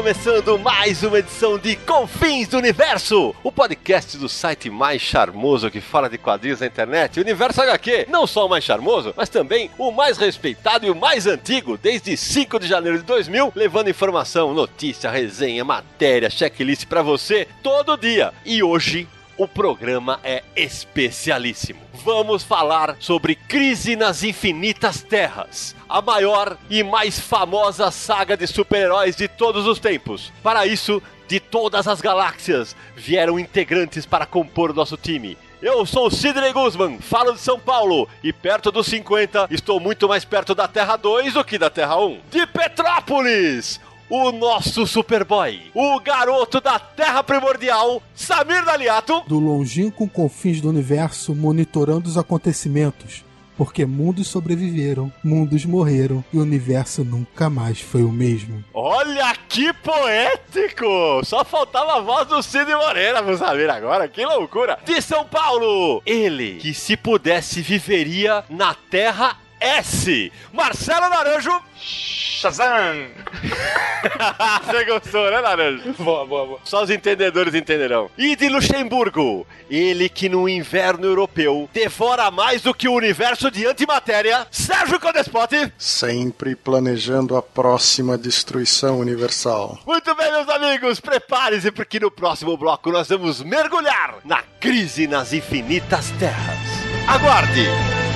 Começando mais uma edição de Confins do Universo, o podcast do site mais charmoso que fala de quadrinhos na internet, Universo HQ. Não só o mais charmoso, mas também o mais respeitado e o mais antigo, desde 5 de janeiro de 2000, levando informação, notícia, resenha, matéria, checklist pra você todo dia. E hoje o programa é especialíssimo. Vamos falar sobre Crise nas Infinitas Terras, a maior e mais famosa saga de super-heróis de todos os tempos. Para isso, de todas as galáxias vieram integrantes para compor nosso time. Eu sou o Sidney Guzman, falo de São Paulo e perto dos 50 estou muito mais perto da Terra 2 do que da Terra 1. De Petrópolis! O nosso Superboy, o garoto da Terra Primordial, Samir Daliato. Do longínquo confins do universo, monitorando os acontecimentos. Porque mundos sobreviveram, mundos morreram e o universo nunca mais foi o mesmo. Olha que poético! Só faltava a voz do Cid Moreira pro Samir agora, que loucura! De São Paulo, ele que se pudesse viveria na Terra S. Marcelo Naranjo. Shazam! Você gostou, né, Naranjo? Boa, boa, boa. Só os entendedores entenderão. E de Luxemburgo, ele que no inverno europeu devora mais do que o universo de antimatéria, Sérgio Codespote. Sempre planejando a próxima destruição universal. Muito bem, meus amigos, prepare-se porque no próximo bloco nós vamos mergulhar na crise nas infinitas terras. Aguarde!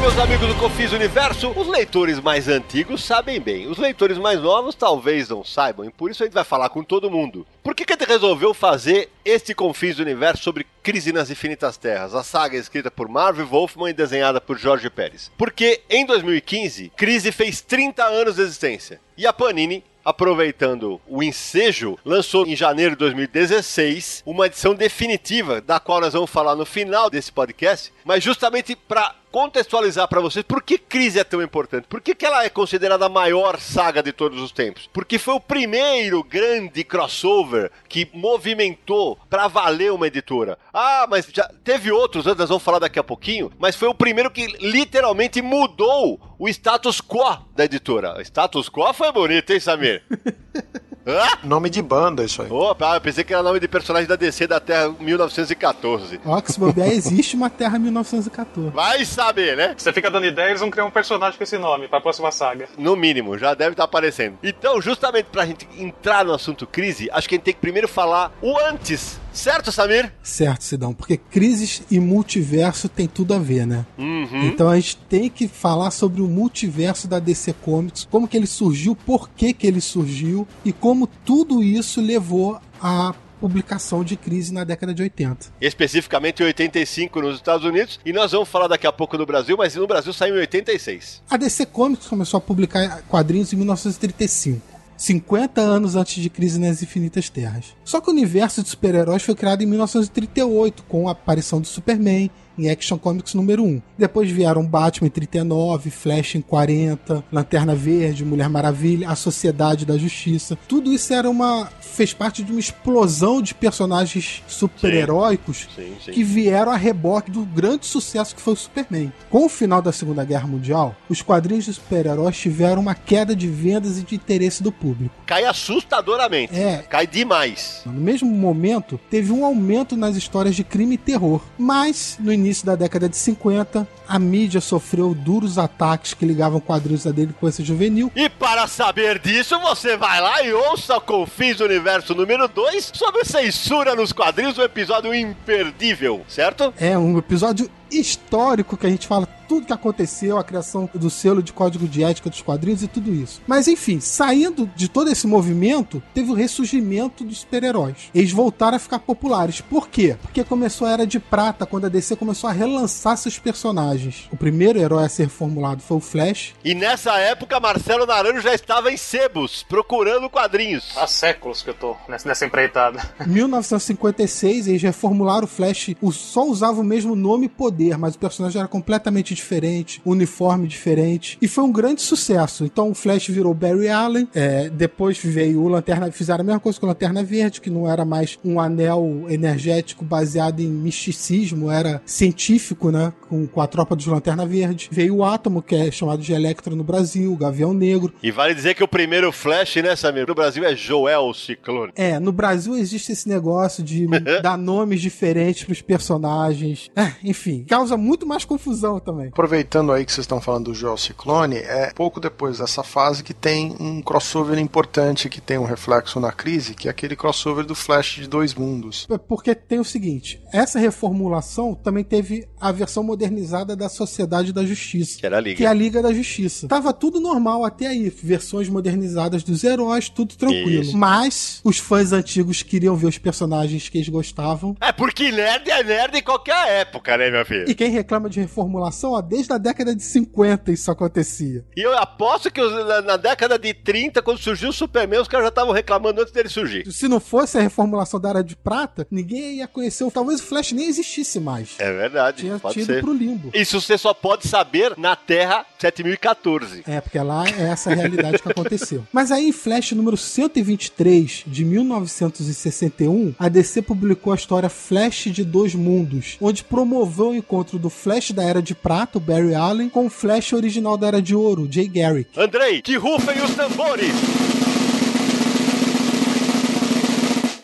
Meus amigos do Confis Universo, os leitores mais antigos sabem bem. Os leitores mais novos talvez não saibam, e por isso a gente vai falar com todo mundo. Por que, que a gente resolveu fazer este Confins do Universo sobre Crise nas Infinitas Terras? A saga é escrita por Marvel Wolfman e desenhada por Jorge Pérez. Porque em 2015, Crise fez 30 anos de existência. E a Panini aproveitando o ensejo, lançou em janeiro de 2016 uma edição definitiva, da qual nós vamos falar no final desse podcast, mas justamente para contextualizar para vocês por que Crise é tão importante. Por que, que ela é considerada a maior saga de todos os tempos? Porque foi o primeiro grande crossover que movimentou para valer uma editora. Ah, mas já teve outros, antes nós vamos falar daqui a pouquinho, mas foi o primeiro que literalmente mudou o status quo da editora. Status quo foi bonito, hein, Samir? Hã? Nome de banda, isso aí. Opa, eu pensei que era nome de personagem da DC da Terra 1914. Ó, que se bobear, existe uma Terra 1914. Vai saber, né? Você fica dando ideia, eles vão criar um personagem com esse nome pra próxima saga. No mínimo, já deve estar aparecendo. Então, justamente pra gente entrar no assunto crise, acho que a gente tem que primeiro falar o antes. Certo, Samir? Certo, Sidão, porque crises e multiverso tem tudo a ver, né? Uhum. Então a gente tem que falar sobre o multiverso da DC Comics, como que ele surgiu, por que que ele surgiu e como tudo isso levou à publicação de crise na década de 80. Especificamente em 85 nos Estados Unidos. E nós vamos falar daqui a pouco no Brasil, mas no Brasil saiu em 86. A DC Comics começou a publicar quadrinhos em 1935. 50 anos antes de Crise nas Infinitas Terras. Só que o universo de super-heróis foi criado em 1938, com a aparição do Superman em Action Comics número 1. Depois vieram Batman em 39, Flash em 40, Lanterna Verde, Mulher Maravilha, A Sociedade da Justiça. Tudo isso era uma fez parte de uma explosão de personagens super-heróicos que vieram a reboque do grande sucesso que foi o Superman. Com o final da Segunda Guerra Mundial, os quadrinhos de super-heróis tiveram uma queda de vendas e de interesse do público. Cai assustadoramente. É. Cai demais. No mesmo momento, teve um aumento nas histórias de crime e terror. Mas, no início início da década de 50, a mídia sofreu duros ataques que ligavam quadrinhos da delinquência juvenil. E para saber disso, você vai lá e ouça o Confins Universo número 2 sobre censura nos quadrinhos, um episódio imperdível, certo? É um episódio histórico que a gente fala tudo que aconteceu, a criação do selo de código de ética dos quadrinhos e tudo isso. Mas enfim, saindo de todo esse movimento, teve o ressurgimento dos super-heróis. Eles voltaram a ficar populares. Por quê? Porque começou a Era de Prata, quando a DC começou a relançar seus personagens. O primeiro herói a ser formulado foi o Flash. E nessa época, Marcelo Naranjo já estava em sebos, procurando quadrinhos. Há séculos que eu tô nessa, empreitada. Em 1956, eles reformularam o Flash, o só usava o mesmo nome e poder, mas o personagem era completamente diferente, uniforme diferente, e foi um grande sucesso. Então o Flash virou Barry Allen, é, depois veio o Lanterna, fizeram a mesma coisa com o Lanterna Verde, que não era mais um anel energético baseado em misticismo, era científico, né, com, com a tropa dos Lanterna Verde. Veio o Átomo, que é chamado de Electro no Brasil, o Gavião Negro. E vale dizer que o primeiro Flash, né, Samir? No Brasil é Joel Ciclone. É, no Brasil existe esse negócio de dar nomes diferentes pros personagens. É, enfim, causa muito mais confusão também. Aproveitando aí que vocês estão falando do Joel Ciclone, é pouco depois dessa fase que tem um crossover importante que tem um reflexo na crise, que é aquele crossover do Flash de dois mundos. É Porque tem o seguinte, essa reformulação também teve a versão modernizada da Sociedade da Justiça. Que era a Liga. Que é a Liga da Justiça. Tava tudo normal até aí, versões modernizadas dos heróis, tudo tranquilo. Isso. Mas os fãs antigos queriam ver os personagens que eles gostavam. É porque nerd é nerd em qualquer época, né, meu filho? E quem reclama de reformulação, ó, desde a década de 50 isso acontecia. E eu aposto que na, década de 30, quando surgiu o Superman, os caras já estavam reclamando antes dele surgir. Se não fosse a reformulação da Era de Prata, ninguém ia conhecer. Talvez o Flash nem existisse mais. É verdade, Tinha pode tido ser. Pro limbo. Isso você só pode saber na Terra 7014. É, porque lá é essa realidade que aconteceu. Mas aí, em Flash número 123, de 1961, a DC publicou a história Flash de Dois Mundos, onde promoveu o encontro do Flash da Era de Prata, o Barry Allen, com o Flash original da Era de Ouro, Jay Garrick. Andrei, que rufem os tambores!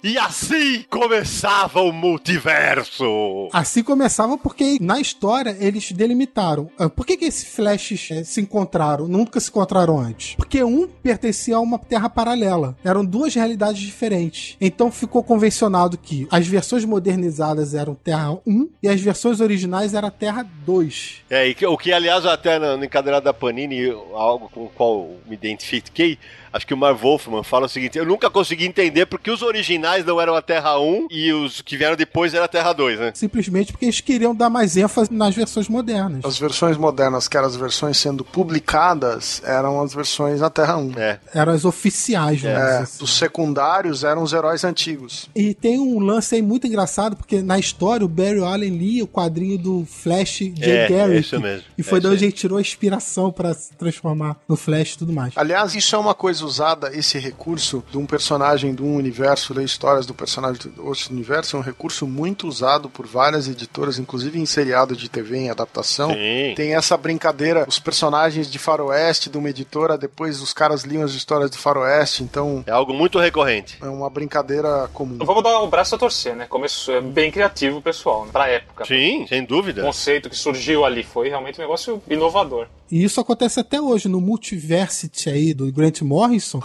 E assim começava o multiverso. Assim começava porque na história eles delimitaram. Ah, Por que, que esses flashes eh, se encontraram? Nunca se encontraram antes. Porque um pertencia a uma terra paralela. Eram duas realidades diferentes. Então ficou convencionado que as versões modernizadas eram Terra 1 e as versões originais era Terra 2. É, e que- o que, aliás, até no, encadernado da Panini, algo com o qual me identifiquei, acho que o Marv Wolfman fala o seguinte: eu nunca consegui entender porque os originais não eram a Terra 1 e os que vieram depois era a Terra 2, né? Simplesmente porque eles queriam dar mais ênfase nas versões modernas. As versões modernas, que eram as versões sendo publicadas, eram as versões na Terra 1. É. Eram as oficiais, dizer É, assim. os secundários eram os heróis antigos. E tem um lance aí muito engraçado, porque na história o Barry Allen lia o quadrinho do Flash J. É, Garrick. é isso mesmo. E foi É de isso onde ele tirou a inspiração pra se transformar no Flash e tudo mais. Aliás, isso é uma coisa usada, esse recurso de um personagem de um universo, ler histórias do personagem do outro universo, é um recurso muito usado por várias editoras, inclusive em seriado de TV, em adaptação. Sim. Tem essa brincadeira, os personagens de faroeste de uma editora, depois os caras liam as histórias do faroeste, então É algo muito recorrente. é uma brincadeira comum. Vamos dar o braço a torcer, né? Começou é bem criativo, pessoal, né? pra época. Sim, sem O dúvida. conceito que surgiu ali foi realmente um negócio inovador. E isso acontece até hoje no Multiversity aí do Grant Morrison.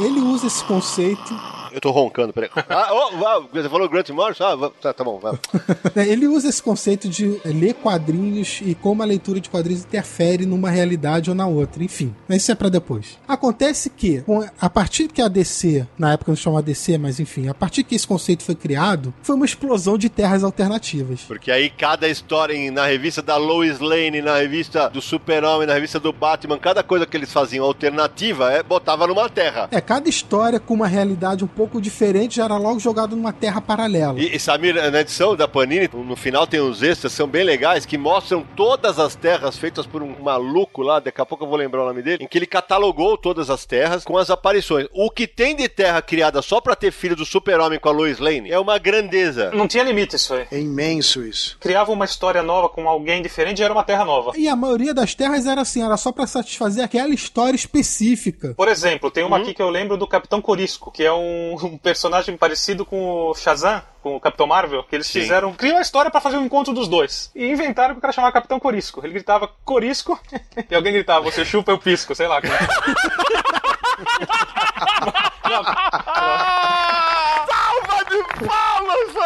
Ele usa esse conceito, Eu tô roncando, peraí. Ah, oh, você falou Grant Morrison? Ah, tá, tá bom, vai. né, ele usa esse conceito de ler quadrinhos e como a leitura de quadrinhos interfere numa realidade ou na outra. Enfim, mas isso é pra depois. Acontece que, a partir que a DC, na época não chamava DC, mas enfim, a partir que esse conceito foi criado, foi uma explosão de terras alternativas. Porque aí cada história na revista da Lois Lane, na revista do Super-Homem, na revista do Batman, cada coisa que eles faziam alternativa, é, botava numa terra. É, cada história com uma realidade um pouco diferente já era logo jogado numa terra paralela. E, e Samir, na edição da Panini, no final tem uns extras, são bem legais, que mostram todas as terras feitas por um maluco lá, daqui a pouco eu vou lembrar o nome dele, em que ele catalogou todas as terras com as aparições. O que tem de terra criada só pra ter filho do super-homem com a Lois Lane é uma grandeza. Não tinha limite isso aí. É imenso isso. Criava uma história nova com alguém diferente e era uma terra nova. E a maioria das terras era assim, era só pra satisfazer aquela história específica. Por exemplo, tem uma aqui que eu lembro do Capitão Corisco, que é um um, um personagem parecido com o Shazam, com o Capitão Marvel, que eles Sim. fizeram, criam a história pra fazer o encontro dos dois. E inventaram que o cara chamava Capitão Corisco. Ele gritava Corisco e alguém gritava, você chupa, eu pisco, sei lá. Salva de pra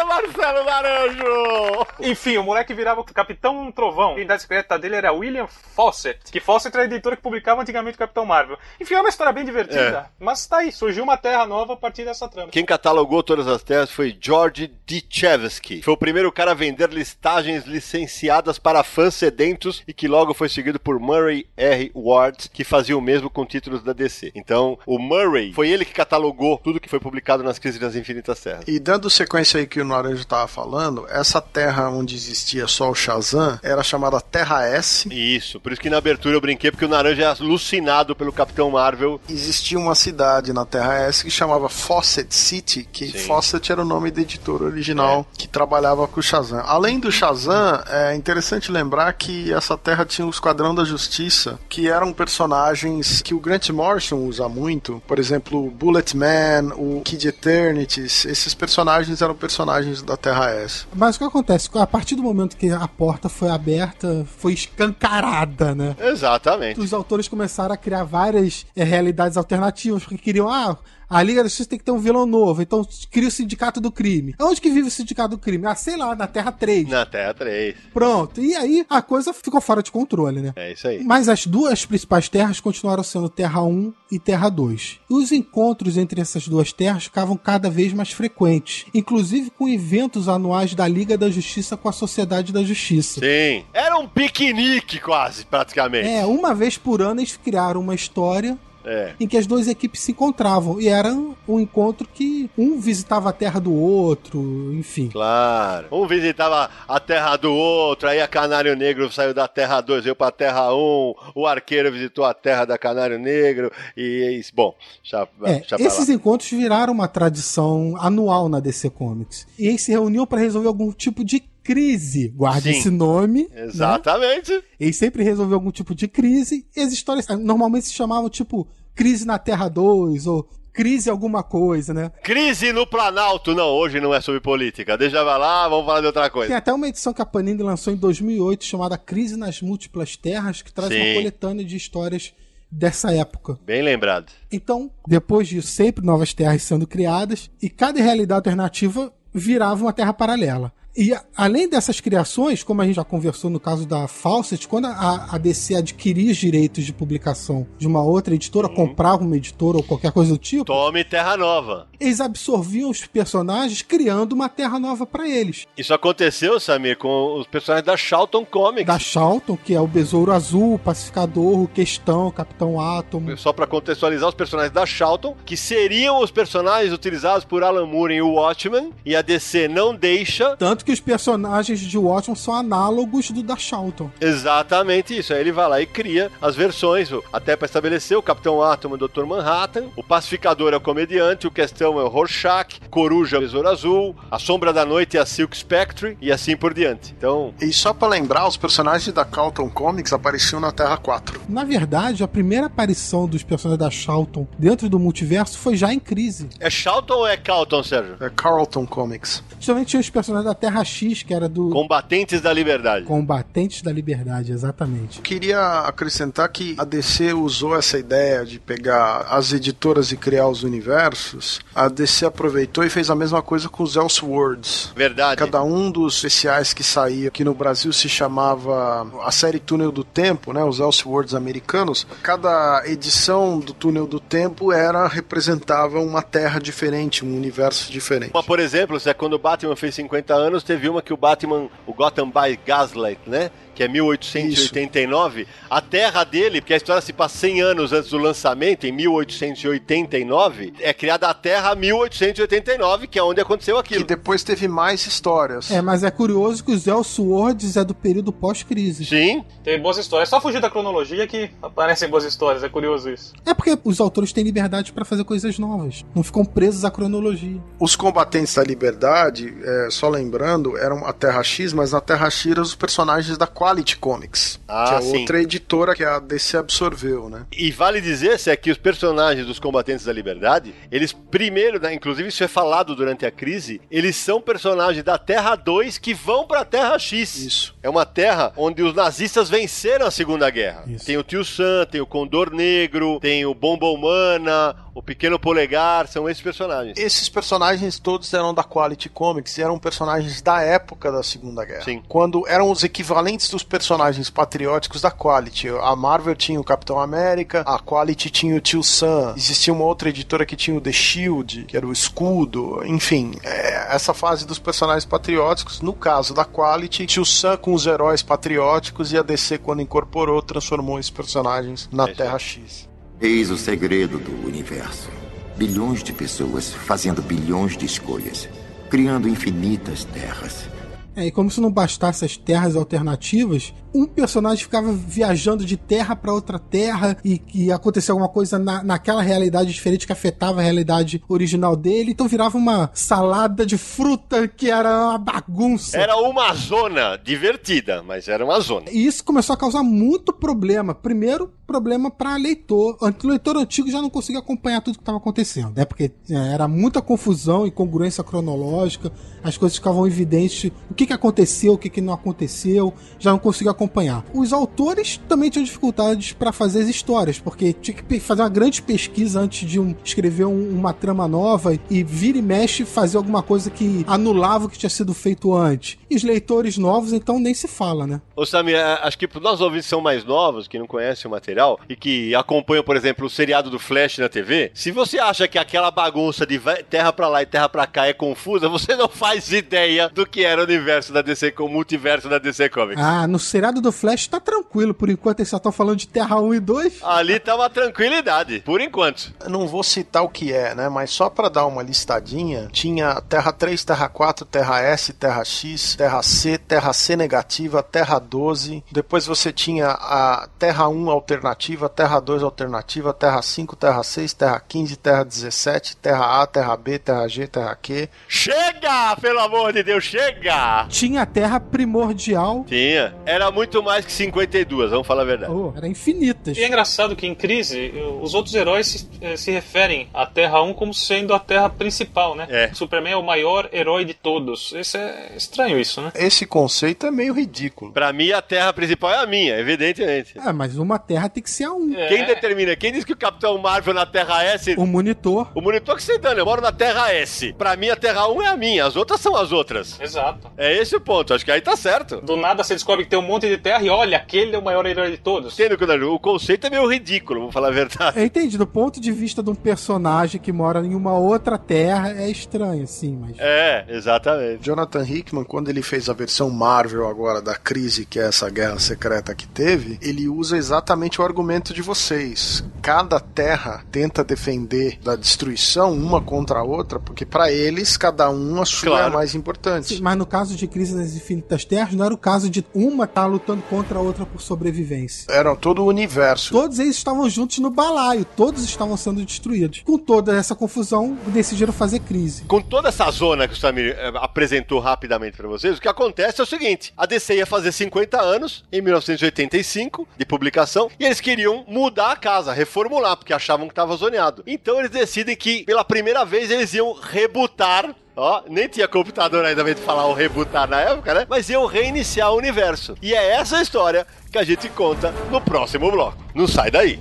Marcelo Naranjo! Enfim, o moleque virava o Capitão Trovão. A identidade secreta dele era William Fawcett, que Fawcett era a editora que publicava antigamente o Capitão Marvel. Enfim, é uma história bem divertida. Mas tá aí, surgiu uma terra nova a partir dessa trama. Quem catalogou todas as terras foi George Dichevsky. Foi o primeiro cara a vender listagens licenciadas para fãs sedentos e que logo foi seguido por Murray R. Ward, que fazia o mesmo com títulos da DC. Então, o Murray foi ele que catalogou tudo que foi publicado nas Crises das Infinitas Terras. E dando sequência aí que o Naranjo estava falando, essa terra onde existia só o Shazam era chamada Terra S. Isso, por isso que na abertura eu brinquei, porque o Naranja é alucinado pelo Capitão Marvel. Existia uma cidade na Terra S que chamava Fawcett City, que Sim. Fawcett era o nome da editora original que trabalhava com o Shazam. Além do Shazam, é interessante lembrar que essa terra tinha o Esquadrão da Justiça, que eram personagens que o Grant Morrison usa muito. Por exemplo, o Bulletman, o Kid Eternities. Esses personagens eram personagens da Terra S. Mas o que acontece? A partir do momento que a porta foi aberta, foi escancarada, né? Exatamente. Os autores começaram a criar várias eh, realidades alternativas, porque queriam, ah, a Liga da Justiça tem que ter um vilão novo, então cria o Sindicato do Crime. Onde que vive o Sindicato do Crime? Ah, sei lá, na Terra 3. Na Terra 3. Pronto. E aí a coisa ficou fora de controle, né? É isso aí. Mas as duas principais terras continuaram sendo Terra 1 e Terra 2. E os encontros entre essas duas terras ficavam cada vez mais frequentes, inclusive com eventos anuais da Liga da Justiça com a Sociedade da Justiça. Sim. Era um piquenique quase, praticamente. É, uma vez por ano eles criaram uma história É. em que as duas equipes se encontravam. E era um encontro que um visitava a terra do outro, enfim. Claro. Um visitava a terra do outro, aí a Canário Negro saiu da terra 2, veio pra terra 1, um, o arqueiro visitou a terra da Canário Negro, e isso. Bom, já, É, já esses lá. encontros viraram uma tradição anual na DC Comics. E eles se reuniam para resolver algum tipo de crise. Guarde Sim. esse nome. né? Exatamente. Eles sempre resolviam algum tipo de crise. E as histórias normalmente se chamavam tipo Crise na Terra 2 ou Crise alguma coisa, né? Crise no Planalto. Não, hoje não é sobre política. Deixa vai lá, vamos falar de outra Tem coisa. até uma edição que a Panini lançou em 2008 chamada Crise nas Múltiplas Terras, que traz Sim. uma coletânea de histórias dessa época. Bem lembrado. Então, depois disso, sempre novas terras sendo criadas e cada realidade alternativa virava uma terra paralela. E além dessas criações, como a gente já conversou no caso da Fawcett, quando a, a DC adquiria os direitos de publicação de uma outra editora, comprava uma editora ou qualquer coisa do tipo, Tome Terra Nova. eles absorviam os personagens criando uma terra nova para eles. Isso aconteceu, Samir, com os personagens da Charlton Comics. Da Charlton, que é o Besouro Azul, o Pacificador, o Questão, o Capitão Átomo. Só pra contextualizar os personagens da Charlton, que seriam os personagens utilizados por Alan Moore em O Watchmen, e a DC não deixa. Tanto que os personagens de Watchmen são análogos do da Charlton. Exatamente isso. Aí ele vai lá e cria as versões, até pra estabelecer o Capitão Átomo e o Dr. Manhattan, o Pacificador é o comediante, o Questão é o Rorschach, Coruja é o Besouro Azul, a Sombra da Noite é a Silk Spectre e assim por diante. Então, E só pra lembrar, os personagens da Carlton Comics apareciam na Terra 4. Na verdade, a primeira aparição dos personagens da Charlton dentro do multiverso foi já em crise. é Charlton ou é Calton, Sérgio? É Carlton Comics. Justamente tinha os personagens da Terra X, que era do Combatentes da Liberdade. Combatentes da Liberdade, exatamente. Queria acrescentar que a DC usou essa ideia de pegar as editoras e criar os universos. A DC aproveitou e fez a mesma coisa com os Elseworlds. Verdade. Cada um dos especiais que saía, que no Brasil se chamava a série Túnel do Tempo, né, os Elseworlds americanos, cada edição do Túnel do Tempo era representava uma terra diferente, um universo diferente. Uma, por exemplo, se é quando o Batman fez 50 anos, teve uma que o Batman, o Gotham by Gaslight, né? Que é 1889. A terra dele, porque a história se passa 100 anos antes do lançamento, em 1889, é criada a Terra 1889, que é onde aconteceu Que aquilo. depois teve mais histórias. É, mas é curioso que os Elseworlds é do período pós-crise. Sim, Tem boas histórias. É só fugir da cronologia que aparecem boas histórias. É curioso isso. É porque os autores têm liberdade para fazer coisas novas. Não ficam presos à cronologia. Os combatentes da liberdade, é, só lembrando, eram a Terra X, mas na Terra X eram os personagens da Quality Comics, Ah, que é sim. outra editora que a DC absorveu, né? E vale dizer, se é que os personagens dos combatentes da liberdade, eles primeiro, né, inclusive isso é falado durante a crise, eles são personagens da Terra 2 que vão pra Terra X. Isso. É uma terra onde os nazistas venceram a Segunda Guerra. Isso. Tem o Tio Sam, tem o Condor Negro, tem o Bomba Humana, o Pequeno Polegar, são esses personagens. Esses personagens todos eram da Quality Comics e eram personagens da época da Segunda Guerra. Sim. Quando eram os equivalentes dos personagens patrióticos da Quality. A Marvel tinha o Capitão América, a Quality tinha o Tio Sam, existia uma outra editora que tinha o The Shield, que era o escudo, enfim. é, essa fase dos personagens patrióticos, no caso da Quality, Tio Sam com os heróis patrióticos e a DC, quando incorporou, transformou esses personagens na É. Terra X. Eis o segredo do universo. Bilhões de pessoas fazendo bilhões de escolhas, criando infinitas terras. É, e como se não bastasse as terras alternativas, um personagem ficava viajando de terra pra outra terra e que acontecia alguma coisa na, naquela realidade diferente que afetava a realidade original dele, então virava uma salada de fruta que era uma bagunça. Era uma zona divertida, mas era uma zona. E isso começou a causar muito problema. Primeiro, problema para leitor. O leitor antigo já não conseguia acompanhar tudo que estava acontecendo, né? Porque é, era muita confusão e congruência cronológica, as coisas ficavam evidentes, o que, que aconteceu, o que, que não aconteceu, já não conseguia acompanhar. Os autores também tinham dificuldades para fazer as histórias, porque tinha que fazer uma grande pesquisa antes de um- escrever um- uma trama nova e vira e mexe fazer alguma coisa que anulava o que tinha sido feito antes. E os leitores novos, então, nem se fala, né? Ô Samir, acho que para nós ouvintes que são mais novos, que não conhecem o material e que acompanham, por exemplo, o seriado do Flash na TV, se você acha que aquela bagunça de terra pra lá e terra pra cá é confusa, você não faz ideia do que era o universo da DC, o multiverso da DC Comics. Ah, no seriado do Flash tá tranquilo, por enquanto eles só estão falando de Terra 1 e 2. Ali tá uma tranquilidade, por enquanto. Eu não vou citar o que é, né? Mas só pra dar uma listadinha, tinha Terra 3, Terra 4, Terra S, Terra X, Terra C, Terra C negativa, Terra 12. Depois você tinha a Terra 1 alternativa, Terra 2 alternativa, Terra 5, Terra 6, Terra 15, Terra 17, Terra A, Terra B, Terra G, Terra Q. Chega, pelo amor de Deus, chega! Tinha a Terra primordial, Tinha. Era muito mais que 52, vamos falar a verdade. oh, era infinitas. E é engraçado que em crise, os outros heróis se, eh, se referem à Terra 1 como sendo a Terra principal, né? É. Superman é o maior herói de todos. Isso é estranho isso, né? Esse conceito é meio ridículo. Pra mim, a terra principal é a minha, evidentemente. Ah, mas uma Terra tem que ser a 1. É. Quem determina? Quem diz que o Capitão Marvel na Terra S O monitor. O monitor que você dando, eu moro na Terra S. Pra mim, a Terra 1 é a minha, as outras são as outras. Exato. É esse o ponto, acho que aí tá certo. Do nada você descobre que tem um monte de terra e olha, aquele é o maior herói de todos. Entendo, Conan? O conceito é meio ridículo, vou falar a verdade. Eu entendi, do ponto de vista de um personagem que mora em uma outra Terra, é estranho, sim, mas. É, exatamente. Jonathan Hickman, quando ele fez a versão Marvel agora da crise, que é essa guerra secreta que teve, ele usa exatamente o argumento de vocês. Cada terra tenta defender da destruição uma contra a outra, porque pra eles cada um a sua é a Claro. mais importante. Sim, Mas no caso de Crise nas Infinitas Terras, não era o caso de uma estar lutando contra a outra por sobrevivência. Era todo o universo. Todos eles estavam juntos no balaio, todos estavam sendo destruídos. Com toda essa confusão, decidiram fazer crise. Com toda essa zona que o Samir eh, apresentou rapidamente pra vocês, o que acontece é o seguinte: a DC ia fazer 50 anos, em 1985, de publicação, e eles queriam mudar a casa, reformular, porque achavam que estava zoneado. Então eles decidem que, pela primeira vez, eles iam rebutar. Ó, nem tinha computador ainda pra falar o rebutar na época, né? Mas iam reiniciar o universo. E é essa história que a gente conta no próximo bloco. Não sai daí.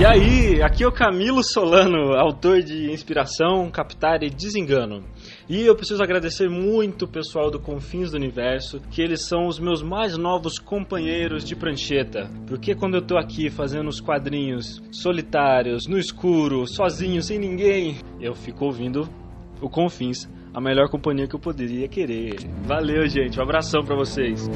E aí, aqui é o Camilo Solano, autor de Inspiração, Captar e Desengano. E eu preciso agradecer muito o pessoal do Confins do Universo, que eles são os meus mais novos companheiros de prancheta. Porque quando eu tô aqui fazendo os quadrinhos solitários, no escuro, sozinho, sem ninguém, eu fico ouvindo o Confins, a melhor companhia que eu poderia querer. Valeu, gente, um abração pra vocês.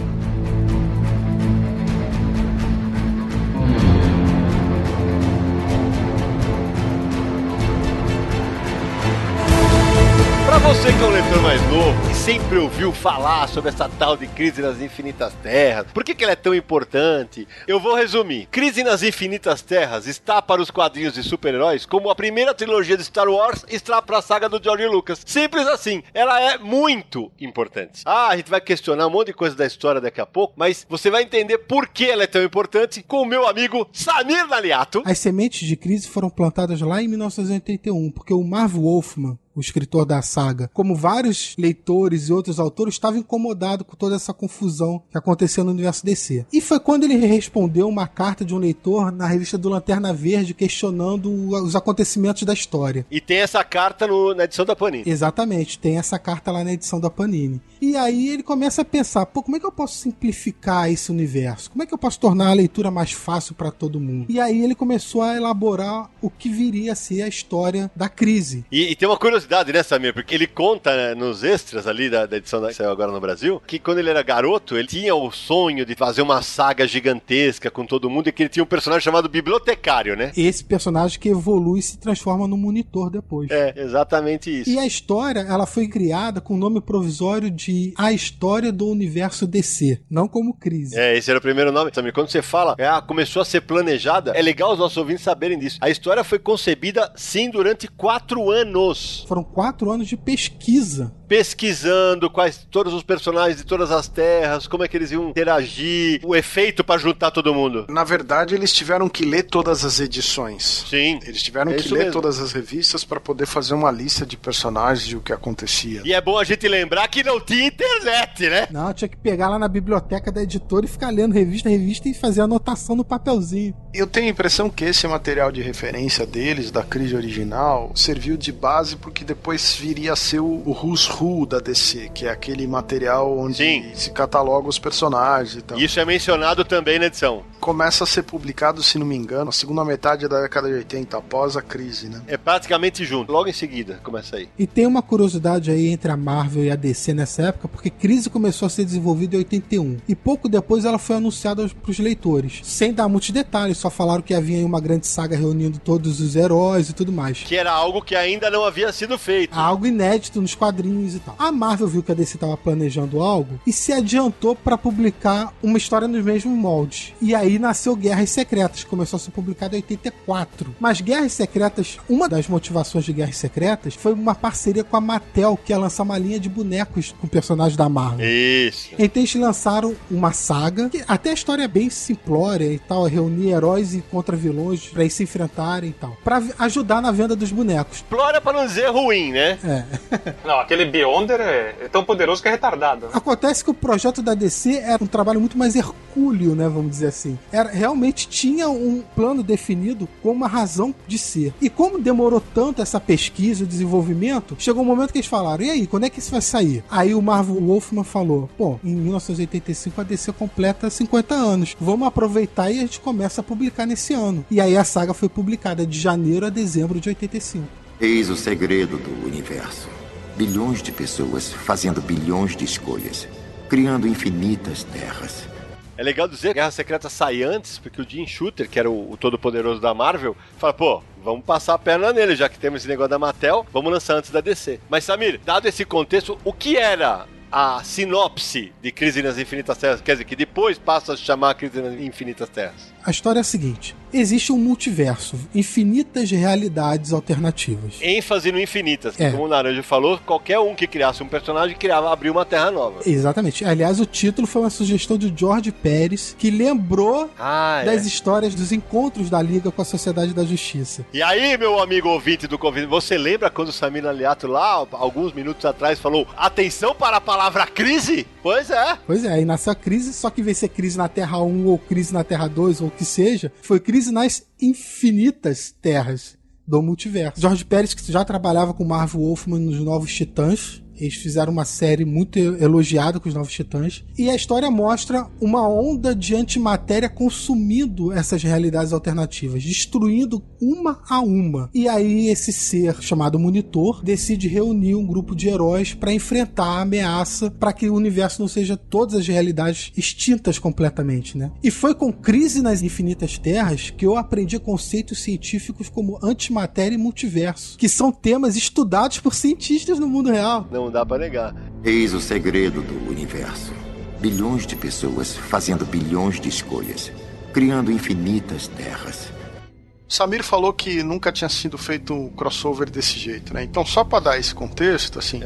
Você que é um leitor mais novo e sempre ouviu falar sobre essa tal de crise nas infinitas terras, por que, que ela é tão importante? Eu vou resumir. Crise nas infinitas terras está para os quadrinhos de super-heróis como a primeira trilogia de Star Wars está para a saga do George Lucas. Simples assim. Ela é muito importante. Ah, a gente vai questionar um monte de coisa da história daqui a pouco, mas você vai entender por que ela é tão importante com o meu amigo Samir Naliato. As sementes de crise foram plantadas lá em 1981, porque o Marv Wolfman, o escritor da saga, como vários leitores e outros autores, estava incomodado com toda essa confusão que acontecia no universo DC. E foi quando ele respondeu uma carta de um leitor na revista do Lanterna Verde questionando os acontecimentos da história. E tem essa carta no- na edição da Panini. Exatamente, tem essa carta lá na edição da Panini. E aí ele começa a pensar, pô, como é que eu posso simplificar esse universo? Como é que eu posso tornar a leitura mais fácil para todo mundo? E aí ele começou a elaborar o que viria a ser a história da crise. E, e tem uma curiosidade, né, Samir? Porque ele conta né, nos extras ali da, da edição da- que saiu agora no Brasil que quando ele era garoto, ele tinha o sonho de fazer uma saga gigantesca com todo mundo e que ele tinha um personagem chamado Bibliotecário, né? Esse personagem que evolui e se transforma no monitor depois. É, exatamente isso. E a história, ela foi criada com o nome provisório de A História do Universo DC, não como crise. É, esse era o primeiro nome. Samir, quando você fala, ah, começou a ser planejada, é legal os nossos ouvintes saberem disso. A história foi concebida, sim, durante quatro anos. Foram quatro anos de pesquisa. Pesquisando quais todos os personagens de todas as terras, como é que eles iam interagir, o efeito pra juntar todo mundo. Na verdade, eles tiveram que ler todas as edições. Sim. Eles tiveram É que ler mesmo. todas as revistas para poder fazer uma lista de personagens e o que acontecia. E é bom a gente lembrar que não tinha internet, né? Não, tinha que pegar lá na biblioteca da editora e ficar lendo revista, revista e fazer anotação no papelzinho. Eu tenho a impressão que esse material de referência deles, da crise original, serviu de base porque depois viria a ser o, o Who's Who da DC, que é aquele material onde Sim. se cataloga os personagens e tal. Isso é mencionado também na edição. Começa a ser publicado, se não me engano, na segunda metade da década de 80, após a crise, né? É praticamente junto. Logo em seguida começa aí. E tem uma curiosidade aí entre a Marvel e a DC nessa época, porque Crise começou a ser desenvolvida em 81. E pouco depois ela foi anunciada para os leitores. Sem dar muitos detalhes, só falaram que havia aí uma grande saga reunindo todos os heróis e tudo mais. Que era algo que ainda não havia sido feito. Algo inédito nos quadrinhos e tal. A Marvel viu que a DC estava planejando algo e se adiantou para publicar uma história nos mesmos moldes. E aí nasceu Guerras Secretas, que começou a ser publicada em 84. Mas Guerras Secretas, uma das motivações de Guerras Secretas foi uma parceria com a Mattel, que ia lançar uma linha de bonecos com personagens da Marvel. Isso. Então eles lançaram uma saga, que até a história é bem simplória e tal, é reunir heróis e contra vilões pra eles se enfrentarem e tal, Pra vi- ajudar na venda dos bonecos. Explora pra não dizer ruim, né? É. Não, aquele Beyonder é, é tão poderoso que é retardado. né? Acontece que o projeto da DC era um trabalho muito mais hercúleo, né? Vamos dizer assim. Era, realmente tinha um plano definido com uma razão de ser. E como demorou tanto essa pesquisa e desenvolvimento, chegou um momento que eles falaram: e aí, quando é que isso vai sair? Aí o Marvel Wolfman falou: pô, em 1985 a DC completa 50 anos. Vamos aproveitar e a gente começa a publicar nesse ano. E aí a saga foi publicada de janeiro a dezembro de 85. Eis o segredo do universo. Bilhões de pessoas fazendo bilhões de escolhas, criando infinitas terras. É legal dizer Guerra Secreta sai antes, porque o Jim Shooter, que era o, o todo-poderoso da Marvel, fala, pô, vamos passar a perna nele, já que temos esse negócio da Mattel, vamos lançar antes da DC. Mas, Samir, dado esse contexto, o que era a sinopse de Crise nas Infinitas Terras? Quer dizer, que depois passa a se chamar Crise nas Infinitas Terras. A história é a seguinte: existe um multiverso, infinitas realidades alternativas. ênfase no infinitas. É. Como o Naranjo falou, qualquer um que criasse um personagem criava, abriu uma terra nova. Exatamente. Aliás, o título foi uma sugestão de George Pérez, que lembrou Ah, é. das histórias dos encontros da Liga com a Sociedade da Justiça. E aí, meu amigo ouvinte do Convite, você lembra quando o Samir Aliato lá, alguns minutos atrás, falou atenção para a palavra crise? Pois é. Pois é, aí nasceu a crise, só que em vez de ser crise na Terra 1 ou crise na Terra 2 ou que seja, foi crise nas infinitas terras do multiverso. George Pérez, que já trabalhava com Marvel Wolfman nos Novos Titãs, Eles fizeram uma série muito elogiada com os Novos Titãs. E a história mostra uma onda de antimatéria consumindo essas realidades alternativas, destruindo uma a uma. E aí esse ser chamado Monitor decide reunir um grupo de heróis para enfrentar a ameaça para que o universo não seja todas as realidades extintas completamente, né? E foi com Crise nas Infinitas Terras que eu aprendi conceitos científicos como antimatéria e multiverso, que são temas estudados por cientistas no mundo real. Não dá pra negar. Eis o segredo do universo. Bilhões de pessoas fazendo bilhões de escolhas, criando infinitas terras. Samir falou que nunca tinha sido feito um crossover desse jeito, né? Então, só para dar esse contexto, assim,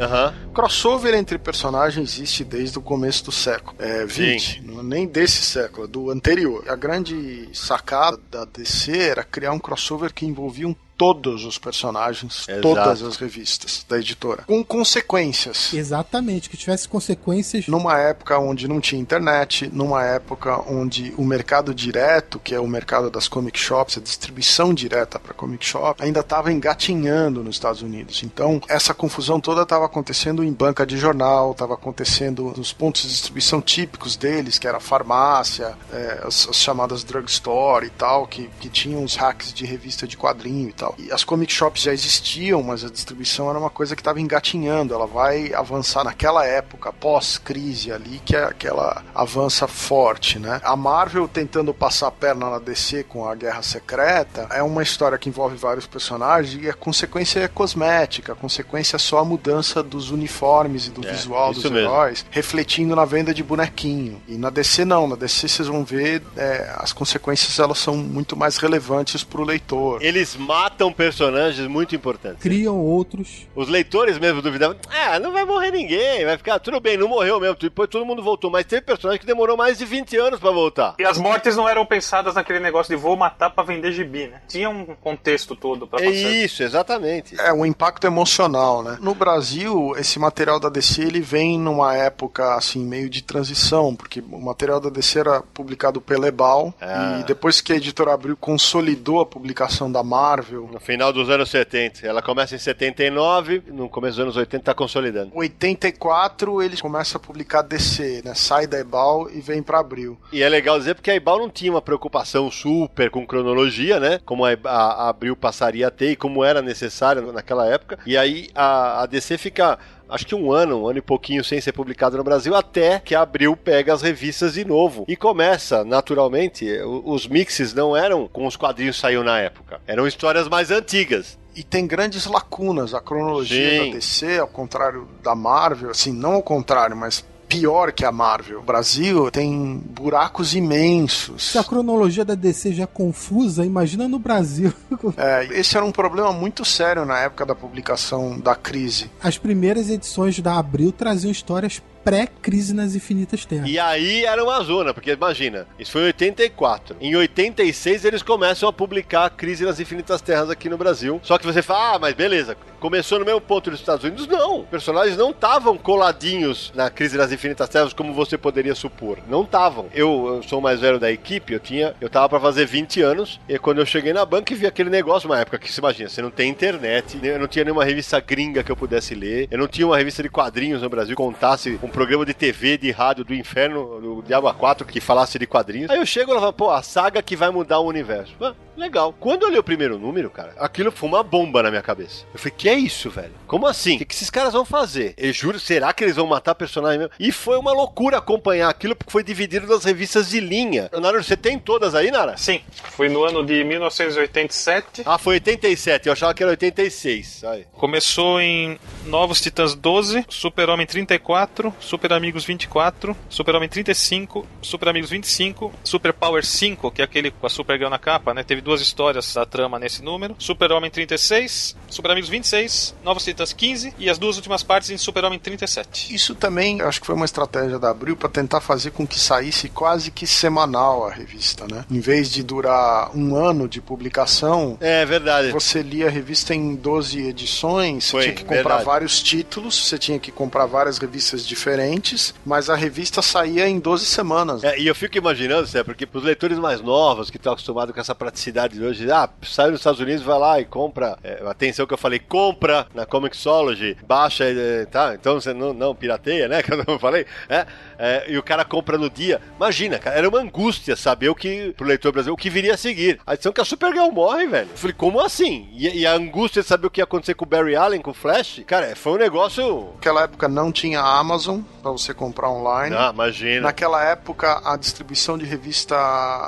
crossover entre personagens existe desde o começo do século. É, 20, não- nem desse século, é do anterior. A grande sacada da DC era criar um crossover que envolviam todos os personagens, Exato. todas as revistas da editora, com consequências. Exatamente, que tivesse consequências. Numa época onde não tinha internet, numa época onde o mercado direto, que é o mercado das comic shops, a distribuição direta para comic shop, ainda estava engatinhando nos Estados Unidos. Então, essa confusão toda estava acontecendo em banca de jornal, estava acontecendo nos pontos de distribuição típicos deles, que era a farmácia, é, as, as chamadas drugstore e tal, que, que tinham os hacks de revista de quadrinho e tal. E as comic shops já existiam, mas a distribuição era uma coisa que estava engatinhando. Ela vai avançar naquela época, pós-crise ali, que é que ela avança forte, né? A Marvel tentando passar a perna na DC com a Guerra Secreta é uma história que envolve vários personagens e a consequência é cosmética, a consequência é só a mudança dos uniformes e do É, visual dos mesmo. heróis, refletindo na venda de bonequinho. E na DC não, na DC vocês vão ver é, as consequências elas são muito mais relevantes pro leitor. Eles matam personagens muito importantes. Criam outros. Os leitores mesmo duvidavam, ah, não vai morrer ninguém, vai ficar tudo bem, não morreu mesmo, depois todo mundo voltou, mas teve personagem que demorou mais de 20 anos pra voltar. E as mortes não eram pensadas naquele negócio de vou matar pra vender gibi, né? Tinha um contexto todo pra É passar. isso, exatamente. É, o impacto emocional, né? No Brasil, esse material da DC, ele vem numa época, assim, meio de transição, porque o material da DC era publicado pela Ebal, Ah. e depois que a editora Abril consolidou a publicação da Marvel, No final dos anos 70. Ela começa em 79, no começo dos anos 80 tá consolidando. 84 eles começam a publicar DC, né? Sai da Ebal e vem pra Abril. E é legal dizer porque a Ibal não tinha uma preocupação super com cronologia, né? Como a, a, a Abril passaria a ter e como era necessário naquela época. E aí a, a DC fica. Acho que um ano, um ano e pouquinho sem ser publicado no Brasil, até que Abril pega as revistas de novo. E começa, naturalmente, os mixes não eram como os quadrinhos saíam na época. Eram histórias mais antigas. E tem grandes lacunas. A cronologia Sim. da DC, ao contrário da Marvel, assim, não ao contrário, mas pior que a Marvel. O Brasil tem buracos imensos. Se a cronologia da DC já é confusa, imagina no Brasil. É, esse era um problema muito sério na época da publicação da crise. As primeiras edições da Abril traziam histórias pré-crise nas Infinitas Terras. E aí era uma zona, porque imagina, isso foi em 84. Em 86 eles começam a publicar a Crise nas Infinitas Terras aqui no Brasil. Só que você fala, ah, mas beleza, começou no mesmo ponto dos Estados Unidos? Não, os personagens não estavam coladinhos na Crise nas Infinitas Terras como você poderia supor. Não estavam. Eu, eu sou o mais velho da equipe, eu tinha, eu tava pra fazer 20 anos, e quando eu cheguei na banca e vi aquele negócio, uma época que você imagina, você não tem internet, eu não tinha nenhuma revista gringa que eu pudesse ler, eu não tinha uma revista de quadrinhos no Brasil que contasse um programa de TV, de rádio do inferno, do Diabo 4, que falasse de quadrinhos. Aí eu chego e falo, pô, a saga que vai mudar o universo. Legal. Quando eu li o primeiro número, cara, aquilo foi uma bomba na minha cabeça. Eu falei, que é isso, velho? Como assim? O que, que esses caras vão fazer? Eu juro, será que eles vão matar personagem mesmo? E foi uma loucura acompanhar aquilo, porque foi dividido nas revistas de linha. Nara, você tem todas aí, Nara? Sim, foi no ano de 1987. Ah, foi 87, eu achava que era 86. Aí. Começou em Novos Titãs 12, Super-Homem 34, Super Amigos 24, Super-Homem 35, Super Amigos 25, Super Power 5, que é aquele com a Supergirl na capa, né? Teve duas histórias da trama nesse número. Super-Homem 36, Super Amigos 26, Novos Titãs 15 e as duas últimas partes em Super-Homem 37. Isso também acho que foi uma estratégia da Abril para tentar fazer com que saísse quase que semanal a revista, né? Em vez de durar um ano de publicação, É verdade. você lia a revista em 12 edições, você Foi, tinha que comprar verdade. vários títulos, você tinha que comprar várias revistas diferentes, mas a revista saía em 12 semanas. É, e eu fico imaginando, Zé, porque pros leitores mais novos, que estão acostumados com essa praticidade novidades hoje. Ah, sai nos Estados Unidos, vai lá e compra. É, atenção que eu falei, compra na Comixology, baixa, é, tá? Então você não, não pirateia, né? Que eu não falei. É, é, e o cara compra no dia. Imagina, cara, era uma angústia saber o que, pro leitor brasileiro, o que viria a seguir. A edição que a Supergirl morre, velho. Eu falei, como assim? E, e, a angústia de saber o que ia acontecer com o Barry Allen, com o Flash, cara, foi um negócio. Naquela época não tinha Amazon pra você comprar online. Ah, imagina. Naquela época, a distribuição de revista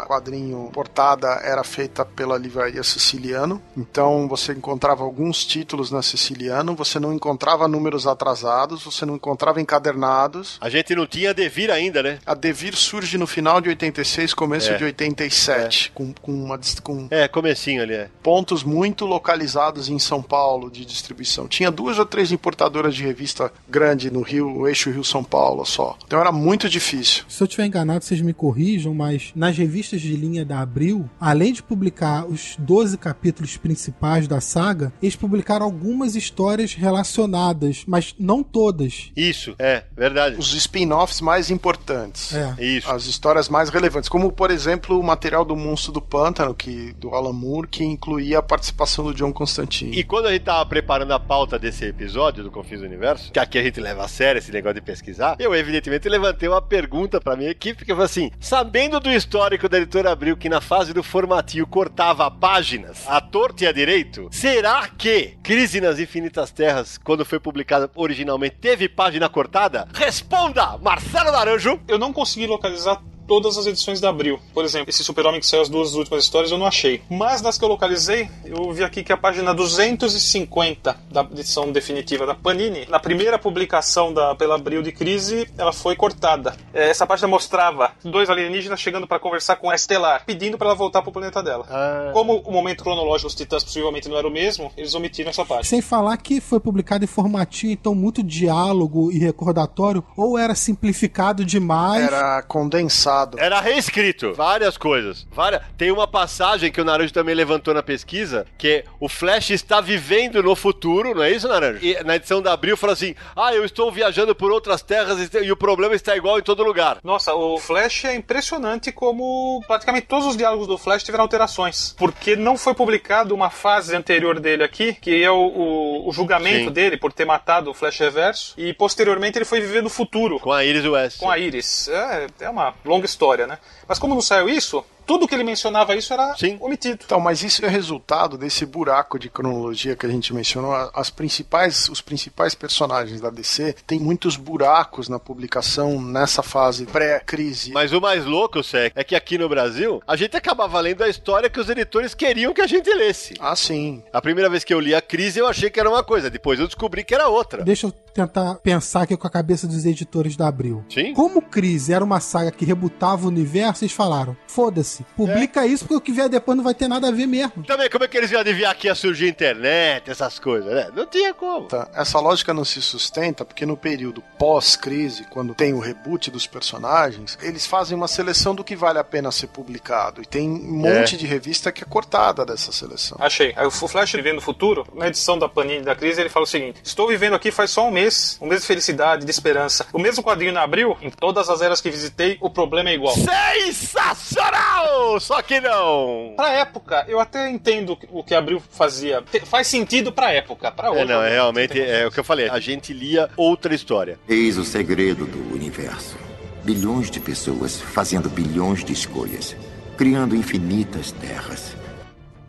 quadrinho portada era feita pela livraria Siciliano. Então você encontrava alguns títulos na Siciliano, você não encontrava números atrasados, você não encontrava encadernados. A gente não tinha Devir ainda, né? A Devir surge no final de 86, começo é. de 87, é. com, com uma com É, comecinho ali, é. Pontos muito localizados em São Paulo de distribuição. Tinha duas ou três importadoras de revista grande no Rio, o eixo Rio-São Paulo só. Então era muito difícil. Se eu estiver enganado, vocês me corrijam, mas nas revistas de linha da Abril, além de publicar os 12 capítulos principais da saga, eles publicaram algumas histórias relacionadas, mas não todas. Isso, é, verdade. Os spin-offs mais importantes. É. Isso. As histórias mais relevantes, como por exemplo o material do Monstro do Pântano, que do Alan Moore, que incluía a participação do John Constantine. E quando a gente tava preparando a pauta desse episódio do Confins do Universo, que aqui a gente leva a sério esse negócio de pesquisar, eu evidentemente levantei uma pergunta pra minha equipe, que eu falei assim, sabendo do histórico da editora Abril, que na fase do formatinho cortava páginas, a torta e a direito, será que Crise nas Infinitas Terras, quando foi publicada originalmente, teve página cortada? Responda, Marcelo Naranjo! Eu não consegui localizar todas as edições da Abril. Por exemplo, esse Super-Homem que saiu as duas últimas histórias eu não achei. Mas das que eu localizei, eu vi aqui que a página 250 da edição definitiva da Panini, na primeira publicação da, pela Abril de Crise, ela foi cortada. É, essa página mostrava dois alienígenas chegando para conversar com a Estelar, pedindo para ela voltar pro planeta dela. Ah. Como o momento cronológico dos Titãs possivelmente não era o mesmo, eles omitiram essa página. Sem falar que foi publicado em formatinho, então muito diálogo e recordatório, ou era simplificado demais. Era condensado era reescrito. Várias coisas. Várias... Tem uma passagem que o Naranjo também levantou na pesquisa, que é o Flash está vivendo no futuro, não é isso, Naranjo? E na edição da Abril fala assim: ah, eu estou viajando por outras terras e o problema está igual em todo lugar. Nossa, o Flash é impressionante como praticamente todos os diálogos do Flash tiveram alterações. Porque não foi publicado uma fase anterior dele aqui, que é o, o, o julgamento Sim. dele por ter matado o Flash Reverso, e posteriormente ele foi viver no futuro. Com a Iris West. Com a Iris. É, é uma longa história, né? Mas como não saiu isso, tudo que ele mencionava isso era Sim. omitido. Então, mas isso é resultado desse buraco de cronologia que a gente mencionou. As principais, os principais personagens da DC têm muitos buracos na publicação nessa fase pré-crise. Mas o mais louco, Sec, é que aqui no Brasil a gente acabava lendo a história que os editores queriam que a gente lesse. Ah, sim. A primeira vez que eu li a crise eu achei que era uma coisa, depois eu descobri que era outra. Deixa eu tentar pensar aqui com a cabeça dos editores da Abril. Sim. Como Crise era uma saga que rebutava o universo, eles falaram: foda-se, publica é. isso porque o que vier depois não vai ter nada a ver mesmo. Também, como é que eles iam adivinhar que ia surgir internet, essas coisas, né? Não tinha como. Tá. Essa lógica não se sustenta porque no período pós-crise, quando tem o reboot dos personagens, eles fazem uma seleção do que vale a pena ser publicado. E tem um monte é. de revista que é cortada dessa seleção. Achei. O Flash Vivendo no Futuro, na edição da Panini da Crise, ele fala o seguinte: Estou vivendo aqui faz só um mês, um mês de felicidade, de esperança. O mesmo quadrinho na abril, em todas as eras que visitei, o problema é igual. Sensacional! Só que não! Pra época, eu até entendo o que Abril fazia. Faz sentido pra época, pra hoje. É, não, é, realmente é o que eu falei. A gente lia outra história. Eis o segredo do universo. Bilhões de pessoas fazendo bilhões de escolhas, criando infinitas terras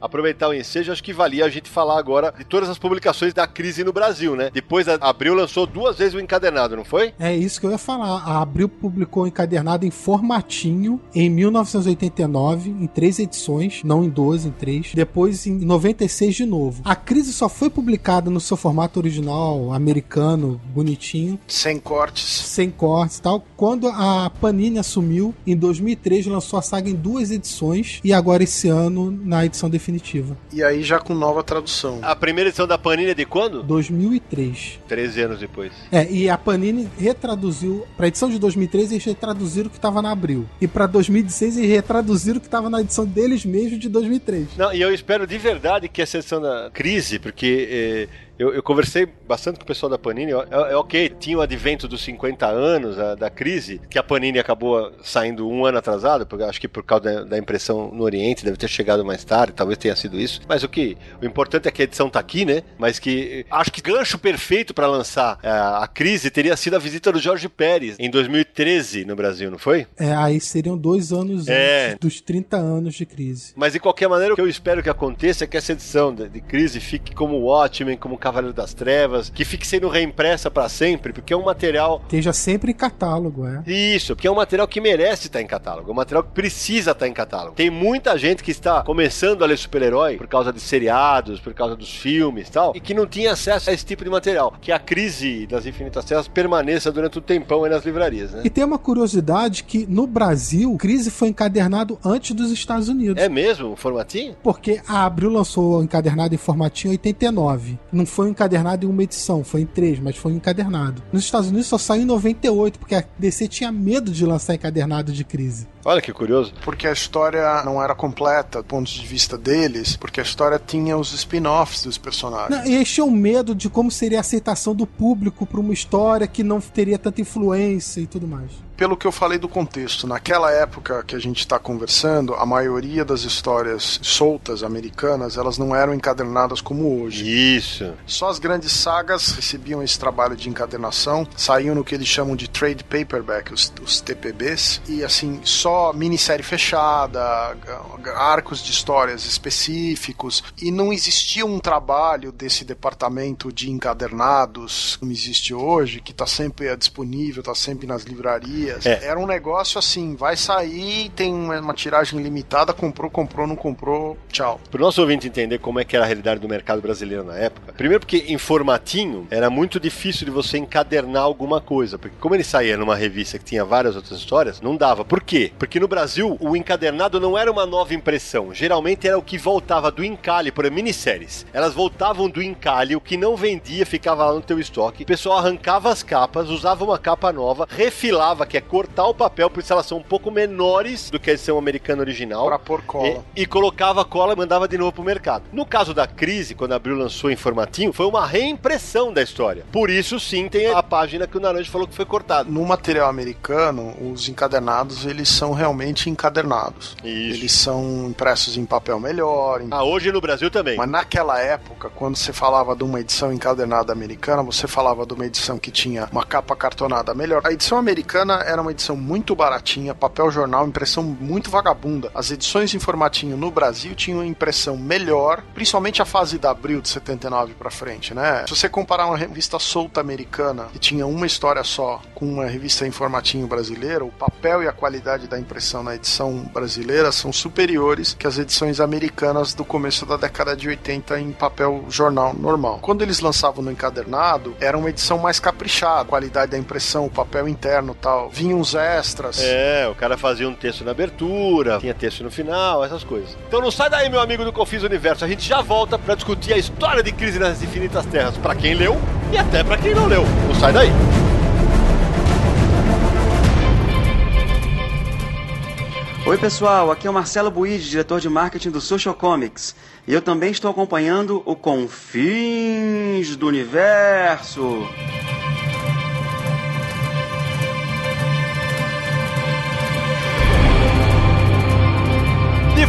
aproveitar o ensejo, acho que valia a gente falar agora de todas as publicações da crise no Brasil, né? Depois a Abril lançou duas vezes o encadernado, não foi? É isso que eu ia falar. A Abril publicou o encadernado em formatinho em 1989, em três edições, não em 12, em três. Depois em 96 de novo. A crise só foi publicada no seu formato original, americano, bonitinho. Sem cortes. Sem cortes e tal. Quando a Panini assumiu, em 2003 lançou a saga em duas edições e agora esse ano na edição definitiva definitiva. E aí já com nova tradução. A primeira edição da Panini é de quando? 2003. 13 anos depois. É, e a Panini retraduziu, pra edição de 2003 eles retraduziram o que tava na Abril. E pra 2016 eles retraduziram o que tava na edição deles mesmo de 2003. Não, e eu espero de verdade que essa edição da crise, porque... Eh Eu, eu conversei bastante com o pessoal da Panini. É, é ok, tinha o advento dos 50 anos a, da crise, que a Panini acabou saindo um ano atrasado, porque acho que por causa da, da, impressão no Oriente deve ter chegado mais tarde, talvez tenha sido isso. Mas o que o importante é que a edição tá aqui, né? Mas que acho que gancho perfeito para lançar a, é, a crise teria sido a visita do Jorge Pérez em 2013 no Brasil, não foi? É, aí seriam dois anos é. dos 30 anos de crise. Mas de qualquer maneira, o que eu espero que aconteça é que essa edição de, de crise fique como o Watchmen, como o Cavaleiro das Trevas, que fique sendo reimpressa para sempre, porque é um material. Esteja sempre em catálogo, é. Isso, porque é um material que merece estar em catálogo, é um material que precisa estar em catálogo. Tem muita gente que está começando a ler super-herói por causa de seriados, por causa dos filmes e tal, e que não tinha acesso a esse tipo de material. Que a crise das Infinitas Terras permaneça durante um tempão aí nas livrarias, né? E tem uma curiosidade que no Brasil, Crise foi encadernado antes dos Estados Unidos. É mesmo? Um formatinho? Porque a Abril lançou o encadernado em formatinho em 89. Não foi encadernado em uma edição, foi em três, mas foi encadernado. Nos Estados Unidos só saiu em 98, porque a DC tinha medo de lançar encadernado de Crise. Olha que curioso. Porque a história não era completa do ponto de vista deles, porque a história tinha os spin-offs dos personagens. Não, e eles tinham medo de como seria a aceitação do público para uma história que não teria tanta influência e tudo mais pelo que eu falei do contexto, naquela época que a gente está conversando, a maioria das histórias soltas americanas, elas não eram encadernadas como hoje. Isso. Só as grandes sagas recebiam esse trabalho de encadernação, saíam no que eles chamam de trade paperback, os, os TPBs, e assim, só minissérie fechada, arcos de histórias específicos, e não existia um trabalho desse departamento de encadernados como existe hoje, que está sempre disponível, está sempre nas livrarias dias. É. Era um negócio assim, vai sair, tem uma tiragem limitada, comprou, comprou, não comprou, tchau. Para o nosso ouvinte entender como é que era a realidade do mercado brasileiro na época, primeiro porque em formatinho era muito difícil de você encadernar alguma coisa, porque como ele saía numa revista que tinha várias outras histórias, não dava. Por quê? Porque no Brasil o encadernado não era uma nova impressão, geralmente era o que voltava do encalhe, por minisséries. Elas voltavam do encalhe, o que não vendia ficava lá no teu estoque, o pessoal arrancava as capas, usava uma capa nova, refilava, que é cortar o papel, por isso elas são um pouco menores do que a edição americana original. Pra pôr cola. E, e colocava cola e mandava de novo pro mercado. No caso da crise, quando a Abril lançou em formatinho, foi uma reimpressão da história. Por isso, sim, tem a página que o Naranjo falou que foi cortada. No material americano, os encadernados, eles são realmente encadernados. Isso. Eles são impressos em papel melhor. Em... Ah, hoje no Brasil também. Mas naquela época, quando você falava de uma edição encadernada americana, você falava de uma edição que tinha uma capa cartonada melhor. A edição americana era uma edição muito baratinha, papel jornal, impressão muito vagabunda. As edições em formatinho no Brasil tinham impressão melhor, principalmente a fase da Abril de 79 para frente, né? Se você comparar uma revista solta americana, que tinha uma história só, com uma revista em formatinho brasileira, o papel e a qualidade da impressão na edição brasileira são superiores que as edições americanas do começo da década de 80 em papel jornal normal. Quando eles lançavam no encadernado, era uma edição mais caprichada, a qualidade da impressão, o papel interno tal vinha uns extras. É, o cara fazia um texto na abertura, tinha texto no final, essas coisas. Então não sai daí, meu amigo do Confis Universo. A gente já volta para discutir a história de Crise nas Infinitas Terras para quem leu e até para quem não leu. Não sai daí. Oi pessoal, aqui é o Marcelo Buide, diretor de marketing do Social Comics. E eu também estou acompanhando o Confins do Universo.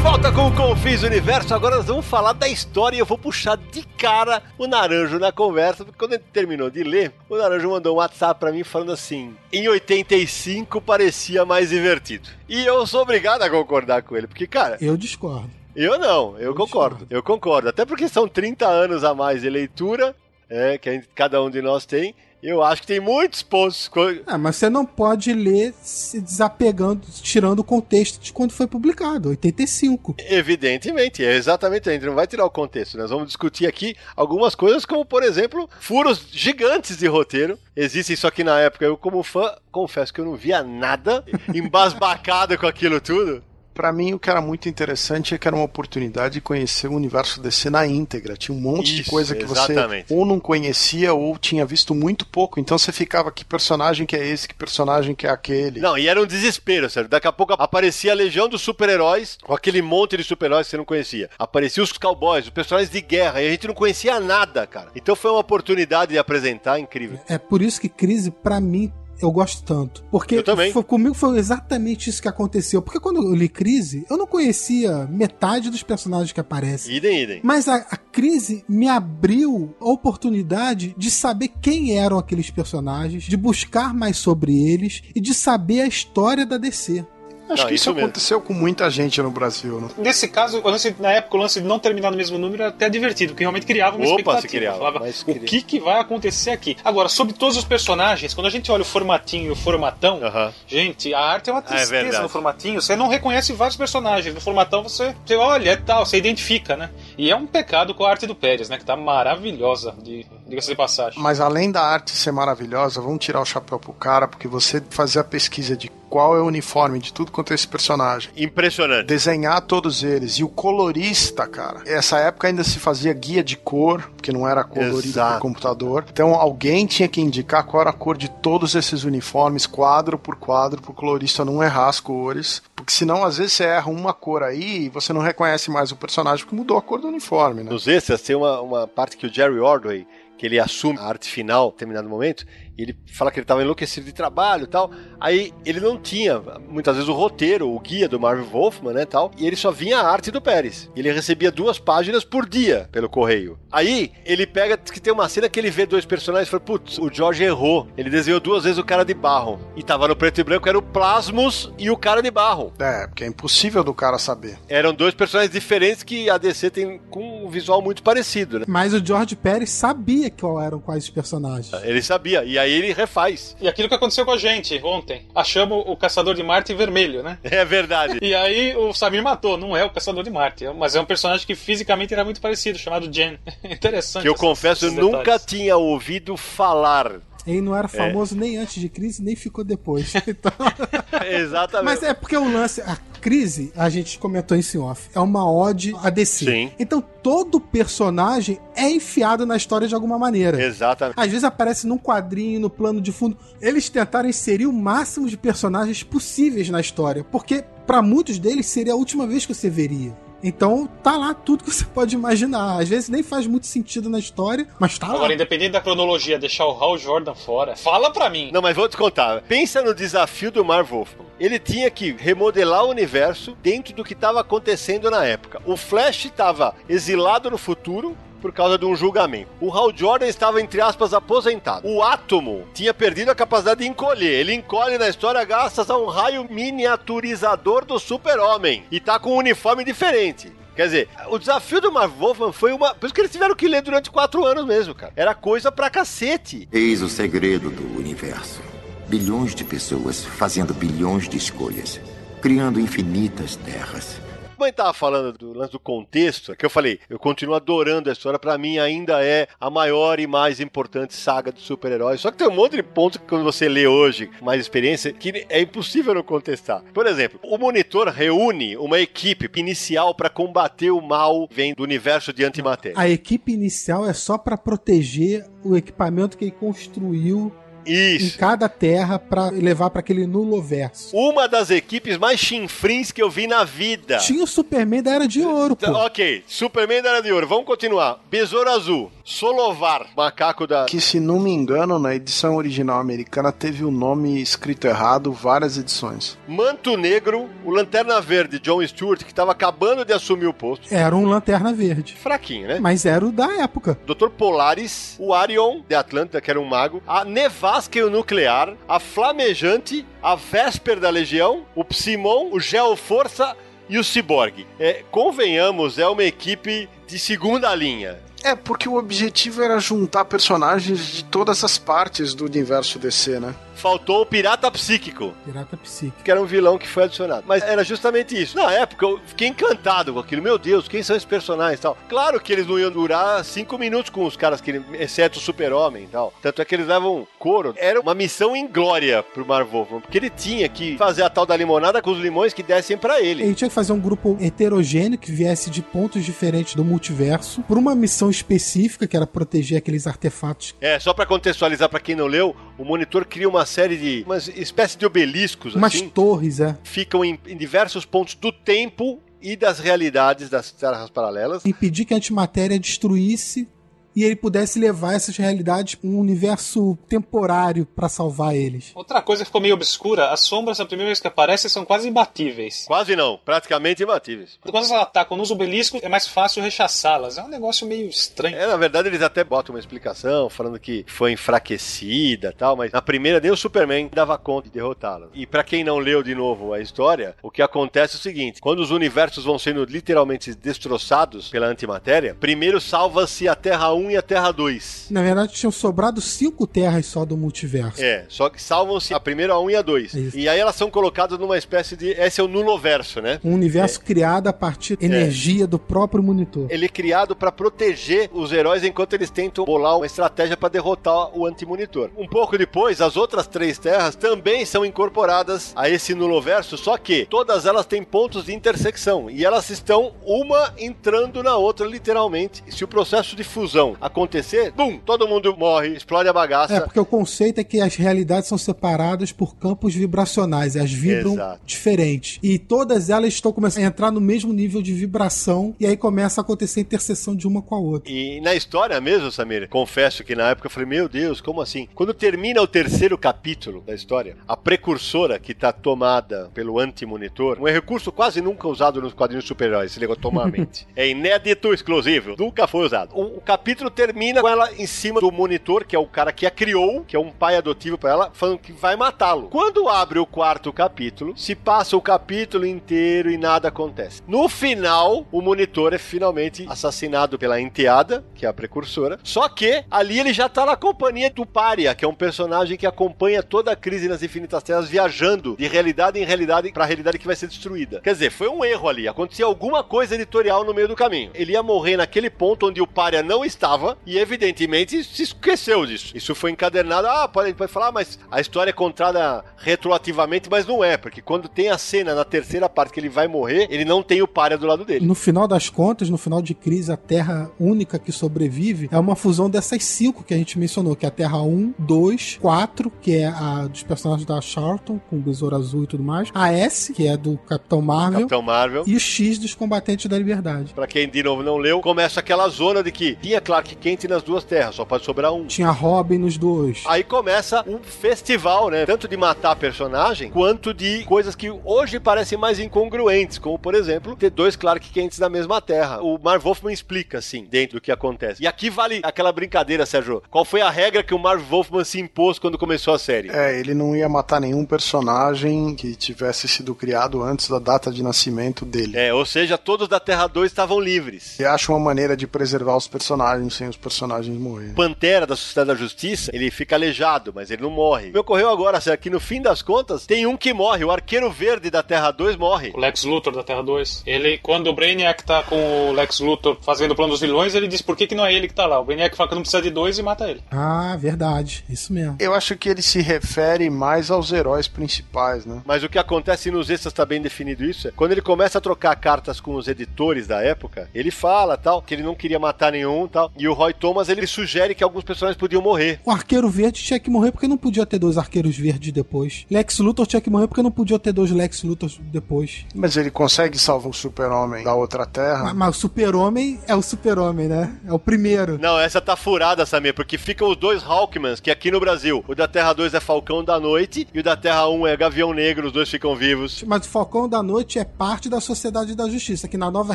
Volta com o Confis Universo, agora nós vamos falar da história e eu vou puxar de cara o Naranjo na conversa, porque quando ele terminou de ler, o Naranjo mandou um WhatsApp para mim falando assim: em 85 parecia mais divertido. E eu sou obrigado a concordar com ele, porque, cara. Eu discordo. Eu não, eu, eu concordo. Discordo. Eu concordo. Até porque são 30 anos a mais de leitura, é, que gente, cada um de nós tem. Eu acho que tem muitos pontos. Ah, mas você não pode ler se desapegando, tirando o contexto de quando foi publicado, 85. Evidentemente, é exatamente. A gente não vai tirar o contexto. Nós vamos discutir aqui algumas coisas, como por exemplo, furos gigantes de roteiro. Existem isso aqui na época. Eu, como fã, confesso que eu não via nada embasbacado com aquilo tudo. Pra mim, o que era muito interessante é que era uma oportunidade de conhecer o universo DC na íntegra. Tinha um monte de Isso, coisa que exatamente. você ou não conhecia ou tinha visto muito pouco. Então você ficava, que personagem que é esse, que personagem que é aquele. Não, e era um desespero, sério. Daqui a pouco aparecia a legião dos super-heróis, com aquele monte de super-heróis que você não conhecia. Apareciam os cowboys, os personagens de guerra, e a gente não conhecia nada, cara. Então foi uma oportunidade de apresentar incrível. É por isso que Crise, pra mim, eu gosto tanto. Porque foi- comigo foi exatamente isso que aconteceu. Porque quando eu li Crise, eu não conhecia metade dos personagens que aparecem. Idem, idem. Mas a, a crise me abriu a oportunidade de saber quem eram aqueles personagens, de buscar mais sobre eles e de saber a história da DC. Acho Não, que isso, aconteceu com muita gente no Brasil, né? Nesse caso, o lance- na época, o lance de não terminar no mesmo número era até divertido, porque realmente criava uma Opa, expectativa. se criava, Falava, o que, que vai acontecer aqui? Agora, sobre todos os personagens, quando a gente olha o formatinho e o formatão, Aham. gente, a arte é uma tristeza verdade. no formatinho. Você não reconhece vários personagens. No formatão você, você olha, é tal, você identifica, né? E é um pecado com a arte do Pérez, né? Que tá maravilhosa, de- diga-se de passagem. Mas além da arte ser maravilhosa, vamos tirar o chapéu pro cara, porque você fazer a pesquisa de qual é o uniforme de tudo quanto é esse personagem. Impressionante. Desenhar todos eles. E o colorista, cara. Essa época ainda se fazia guia de cor, porque não era colorido por computador. Então alguém tinha que indicar qual era a cor de todos esses uniformes, quadro por quadro, pro colorista não errar as cores. Porque senão, às vezes, você erra uma cor aí e você não reconhece mais o personagem porque mudou a cor do uniforme, né? Nos extras tem uma, uma parte que o Jerry Ordway, que ele assume a arte final em determinado momento, ele fala que ele estava enlouquecido de trabalho e tal. Aí ele não tinha, muitas vezes, o roteiro, o guia do Marvel Wolfman, né, tal, e ele só vinha a arte do Pérez. Ele recebia duas páginas por dia pelo correio. Aí ele pega, que tem uma cena que ele vê dois personagens e fala, putz, o George errou. Ele desenhou duas vezes o cara de barro. E tava no preto e branco, era o Plasmus e o cara de barro. É, porque é impossível do cara saber. Eram dois personagens diferentes que a DC tem com um visual muito parecido, né? Mas o George Pérez sabia qual eram quais os personagens. Ele sabia, e aí ele refaz. E aquilo que aconteceu com a gente ontem. Achamos o Caçador de Marte vermelho, né? É verdade. E aí o Samir matou, não é o Caçador de Marte, é- mas é um personagem que fisicamente era muito parecido, chamado Jen. Interessante. que eu confesso, eu nunca detalhes. tinha ouvido falar. Ele não era É. famoso nem antes de crise, nem ficou depois. Então- Exatamente. Mas é porque o lance, a crise, a gente comentou em off, é uma ode a DC. Sim. Então todo personagem é enfiado na história de alguma maneira. Exatamente. Às vezes aparece num quadrinho, no plano de fundo. Eles tentaram inserir o máximo de personagens possíveis na história, porque pra muitos deles seria a última vez que você veria. Então tá lá tudo que você pode imaginar. Às vezes nem faz muito sentido na história, mas tá lá. Agora, independente da cronologia, deixar o Hal Jordan fora, fala pra mim. Não, mas vou te contar. Pensa no desafio do Marv Wolfman. Ele tinha que remodelar o universo dentro do que estava acontecendo na época. O Flash estava exilado no futuro por causa de um julgamento. O Hal Jordan estava, entre aspas, aposentado. O Átomo tinha perdido a capacidade de encolher. Ele encolhe na história graças a um raio miniaturizador do super-homem. E tá com um uniforme diferente. Quer dizer, o desafio do Marv Wolfman foi uma... Por isso que eles tiveram que ler durante quatro anos mesmo, cara. Era coisa pra cacete. Eis o segredo do universo. Bilhões de pessoas fazendo bilhões de escolhas, criando infinitas terras. Como a gente tava falando do lance do contexto, que eu falei, eu continuo adorando a história, pra mim ainda é a maior e mais importante saga de super-heróis. Só que tem um monte de pontos que quando você lê hoje, mais experiência, que é impossível não contestar. Por exemplo, o monitor reúne uma equipe inicial pra combater o mal que vem do universo de antimatéria. A equipe inicial é só pra proteger o equipamento que ele construiu em Isso. cada terra pra levar pra aquele nuloverso. Uma das equipes mais chinfrins que eu vi na vida. Tinha o Superman da Era de Ouro, pô. Então, Ok, Superman da Era de Ouro, vamos continuar. Besouro Azul, Solovar, macaco da. Que, se não me engano, na edição original americana teve o nome escrito errado várias edições. Manto Negro, o Lanterna Verde, John Stewart, que estava acabando de assumir o posto. Era um Lanterna Verde. Fraquinho, né? Mas era o da época. Dr. Polaris, o Arion, de Atlanta, que era um mago, a Nevasca o Nuclear, a Flamejante, a Vesper da Legião, o Psimon, o Geoforça e o Cyborg. É, convenhamos, é uma equipe de segunda linha. É, porque o objetivo era juntar personagens de todas as partes do universo DC, né? Faltou o Pirata Psíquico. Pirata Psíquico. Que era um vilão que foi adicionado. Mas era justamente isso. Na época eu fiquei encantado com aquilo. Meu Deus, quem são esses personagens e tal? Claro que eles não iam durar cinco minutos com os caras, que, exceto o Super-Homem e tal. Tanto é que eles levam couro. Era uma missão em glória pro Marv Wolfman, porque ele tinha que fazer a tal da limonada com os limões que dessem para ele. Ele tinha que fazer um grupo heterogêneo que viesse de pontos diferentes do multiverso por uma missão específica que era proteger aqueles artefatos. É, só para contextualizar para quem não leu, o monitor cria uma série de umas espécie de obeliscos Umas assim, torres, é. ficam em, em diversos pontos do tempo e das realidades das terras paralelas. Impedir que a antimatéria destruísse e ele pudesse levar essas realidades para um universo temporário para salvar eles. Outra coisa que ficou meio obscura, as sombras, a primeira vez que aparecem, são quase imbatíveis. Quase não, praticamente imbatíveis. Quando elas atacam nos obeliscos, é mais fácil rechaçá-las. É um negócio meio estranho. É, na verdade, eles até botam uma explicação, falando que foi enfraquecida tal, mas na primeira nem o Superman dava conta de derrotá-la. E para quem não leu de novo a história, o que acontece é o seguinte: quando os universos vão sendo literalmente destroçados pela antimatéria, primeiro salva-se a Terra 1 e a Terra 2. Na verdade, tinham sobrado cinco terras só do multiverso. É, só que salvam-se a primeira, a 1 e a 2. Isso. E aí elas são colocadas numa espécie de. Esse é o nuloverso, né? Um universo criado a partir da energia do próprio monitor. Ele é criado para proteger os heróis enquanto eles tentam bolar uma estratégia para derrotar o antimonitor. Um pouco depois, as outras três terras também são incorporadas a esse nuloverso, só que todas elas têm pontos de intersecção e elas estão uma entrando na outra literalmente. Se o processo de fusão acontecer, bum, todo mundo morre, explode a bagaça. É, porque o conceito é que as realidades são separadas por campos vibracionais, elas vibram Exato. diferente. E todas elas estão começando a entrar no mesmo nível de vibração, e aí começa a acontecer a interseção de uma com a outra. E na história mesmo, Samir, confesso que na época eu falei, meu Deus, como assim? Quando termina o terceiro capítulo da história, a precursora que tá tomada pelo anti-monitor, um recurso quase nunca usado nos quadrinhos super-heróis, se ligou tomar a mente. É inédito, exclusivo, nunca foi usado. O, o capítulo termina com ela em cima do monitor, que é o cara que a criou, que é um pai adotivo pra ela, falando que vai matá-lo. Quando abre o quarto capítulo, se passa o capítulo inteiro e nada acontece. No final, o monitor é finalmente assassinado pela enteada, que é a precursora. Só que ali ele já tá na companhia do Pária, que é um personagem que acompanha toda a crise nas Infinitas Terras, viajando de realidade em realidade pra realidade que vai ser destruída. Quer dizer, foi um erro ali. Acontecia alguma coisa editorial no meio do caminho. Ele ia morrer naquele ponto onde o Pária não estava e, evidentemente, se esqueceu disso. Isso foi encadernado. Ah, pode, pode falar, mas a história é contada retroativamente, mas não é, porque quando tem a cena na terceira parte que ele vai morrer, ele não tem o Pária do lado dele. No final das contas, no final de crise, a Terra única que sobrevive é uma fusão dessas cinco que a gente mencionou, que é a Terra 1, 2, 4, que é a dos personagens da Charlton, com o Besouro Azul e tudo mais, a S, que é do Capitão Marvel, Capitão Marvel. e o X dos Combatentes da Liberdade. Pra quem de novo não leu, começa aquela zona de que tinha Clark Kent nas duas terras, só pode sobrar um. Tinha Robin nos dois. Aí começa um festival, né? Tanto de matar personagem, quanto de coisas que hoje parecem mais incongruentes, como, por exemplo, ter dois Clark Kents na mesma terra. O Marv Wolfman explica, assim, dentro do que acontece. E aqui vale aquela brincadeira, Sérgio. Qual foi a regra que o Marv Wolfman se impôs quando começou a série? É, ele não ia matar nenhum personagem que tivesse sido criado antes da data de nascimento dele. É, ou seja, todos da Terra 2 estavam livres. Ele acha uma maneira de preservar os personagens sem os personagens morrerem. Pantera da Sociedade da Justiça, ele fica aleijado, mas ele não morre. Me ocorreu agora, Sérgio, que no fim das contas, tem um que morre. O Arqueiro Verde da Terra 2 morre. O Lex Luthor da Terra 2. Ele, quando o Brainiac tá com o Lex Luthor fazendo o plano dos vilões, ele diz por que, que não é ele que tá lá. O Brainiac fala que não precisa de dois e mata ele. Ah, verdade. Isso mesmo. Eu acho que ele se refere mais aos heróis principais, né? Mas o que acontece nos extras tá bem definido isso. é Quando ele começa a trocar cartas com os editores da época, ele fala tal, que ele não queria matar nenhum tal. E o Roy Thomas ele sugere que alguns personagens podiam morrer. O Arqueiro Verde tinha que morrer porque não podia ter dois Arqueiros Verdes depois. Lex Luthor tinha que morrer porque não podia ter dois Lex Luthor depois. Mas ele consegue salvar o super-homem da outra terra. Mas, mas o Super-Homem é o Super-Homem, né? É o primeiro. Não, essa tá furada, Samir, porque ficam os dois Hawkmans, que aqui no Brasil, o da Terra 2 é Falcão da Noite e o da Terra 1 é Gavião Negro, os dois ficam vivos. Mas o Falcão da Noite é parte da Sociedade da Justiça, que na nova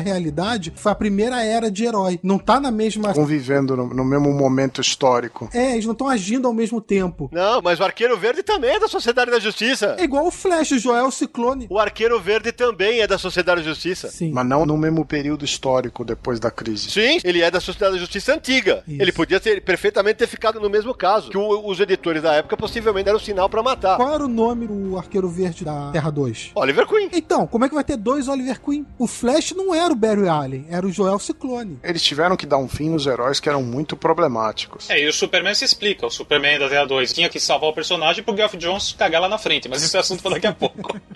realidade foi a primeira era de herói. Não tá na mesma vivendo no, no mesmo momento histórico. É, eles não estão agindo ao mesmo tempo. Não, mas o Arqueiro Verde também é da Sociedade da Justiça. É igual o Flash, o Joel Ciclone. O Arqueiro Verde também é da Sociedade da Justiça. Sim. Mas não no mesmo período histórico depois da crise. Sim, ele é da Sociedade da Justiça antiga. Isso. Ele podia ter perfeitamente ter ficado no mesmo caso. Que o- os editores da época possivelmente deram sinal pra matar. Qual era o nome do Arqueiro Verde da Terra 2? Oliver Queen. Então, como é que vai ter dois Oliver Queen? O Flash não era o Barry Allen, era o Joel Ciclone. Eles tiveram que dar um fim nos heróis que eram muito problemáticos. É, e o Superman se explica. O Superman da Terra 2 tinha que salvar o personagem pro Geoff Jones cagar lá na frente, mas isso é assunto pra daqui a pouco.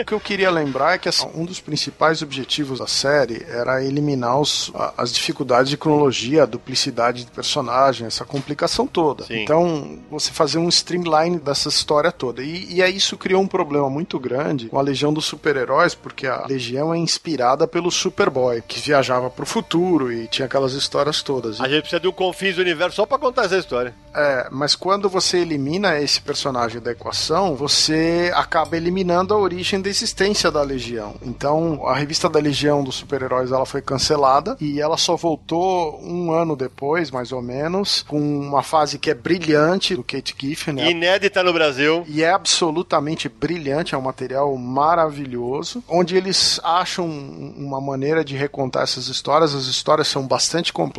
O que eu queria lembrar é que assim, um dos principais objetivos da série era eliminar os- a- as dificuldades de cronologia, a duplicidade de personagem, essa complicação toda. Sim. Então, você fazer um streamline dessa história toda. E, e aí isso criou um problema muito grande com a Legião dos Super-Heróis, porque a Legião é inspirada pelo Superboy, que viajava pro futuro e tinha aquelas histórias todas. A gente precisa de um confins do universo só pra contar essa história. É, mas quando você elimina esse personagem da equação, você acaba eliminando a origem da existência da Legião. Então, a revista da Legião dos Super-Heróis ela foi cancelada e ela só voltou um ano depois, mais ou menos, com uma fase que é brilhante do Kate Giffen, né? Inédita no Brasil. E é absolutamente brilhante, é um material maravilhoso, onde eles acham uma maneira de recontar essas histórias. As histórias são bastante complexas,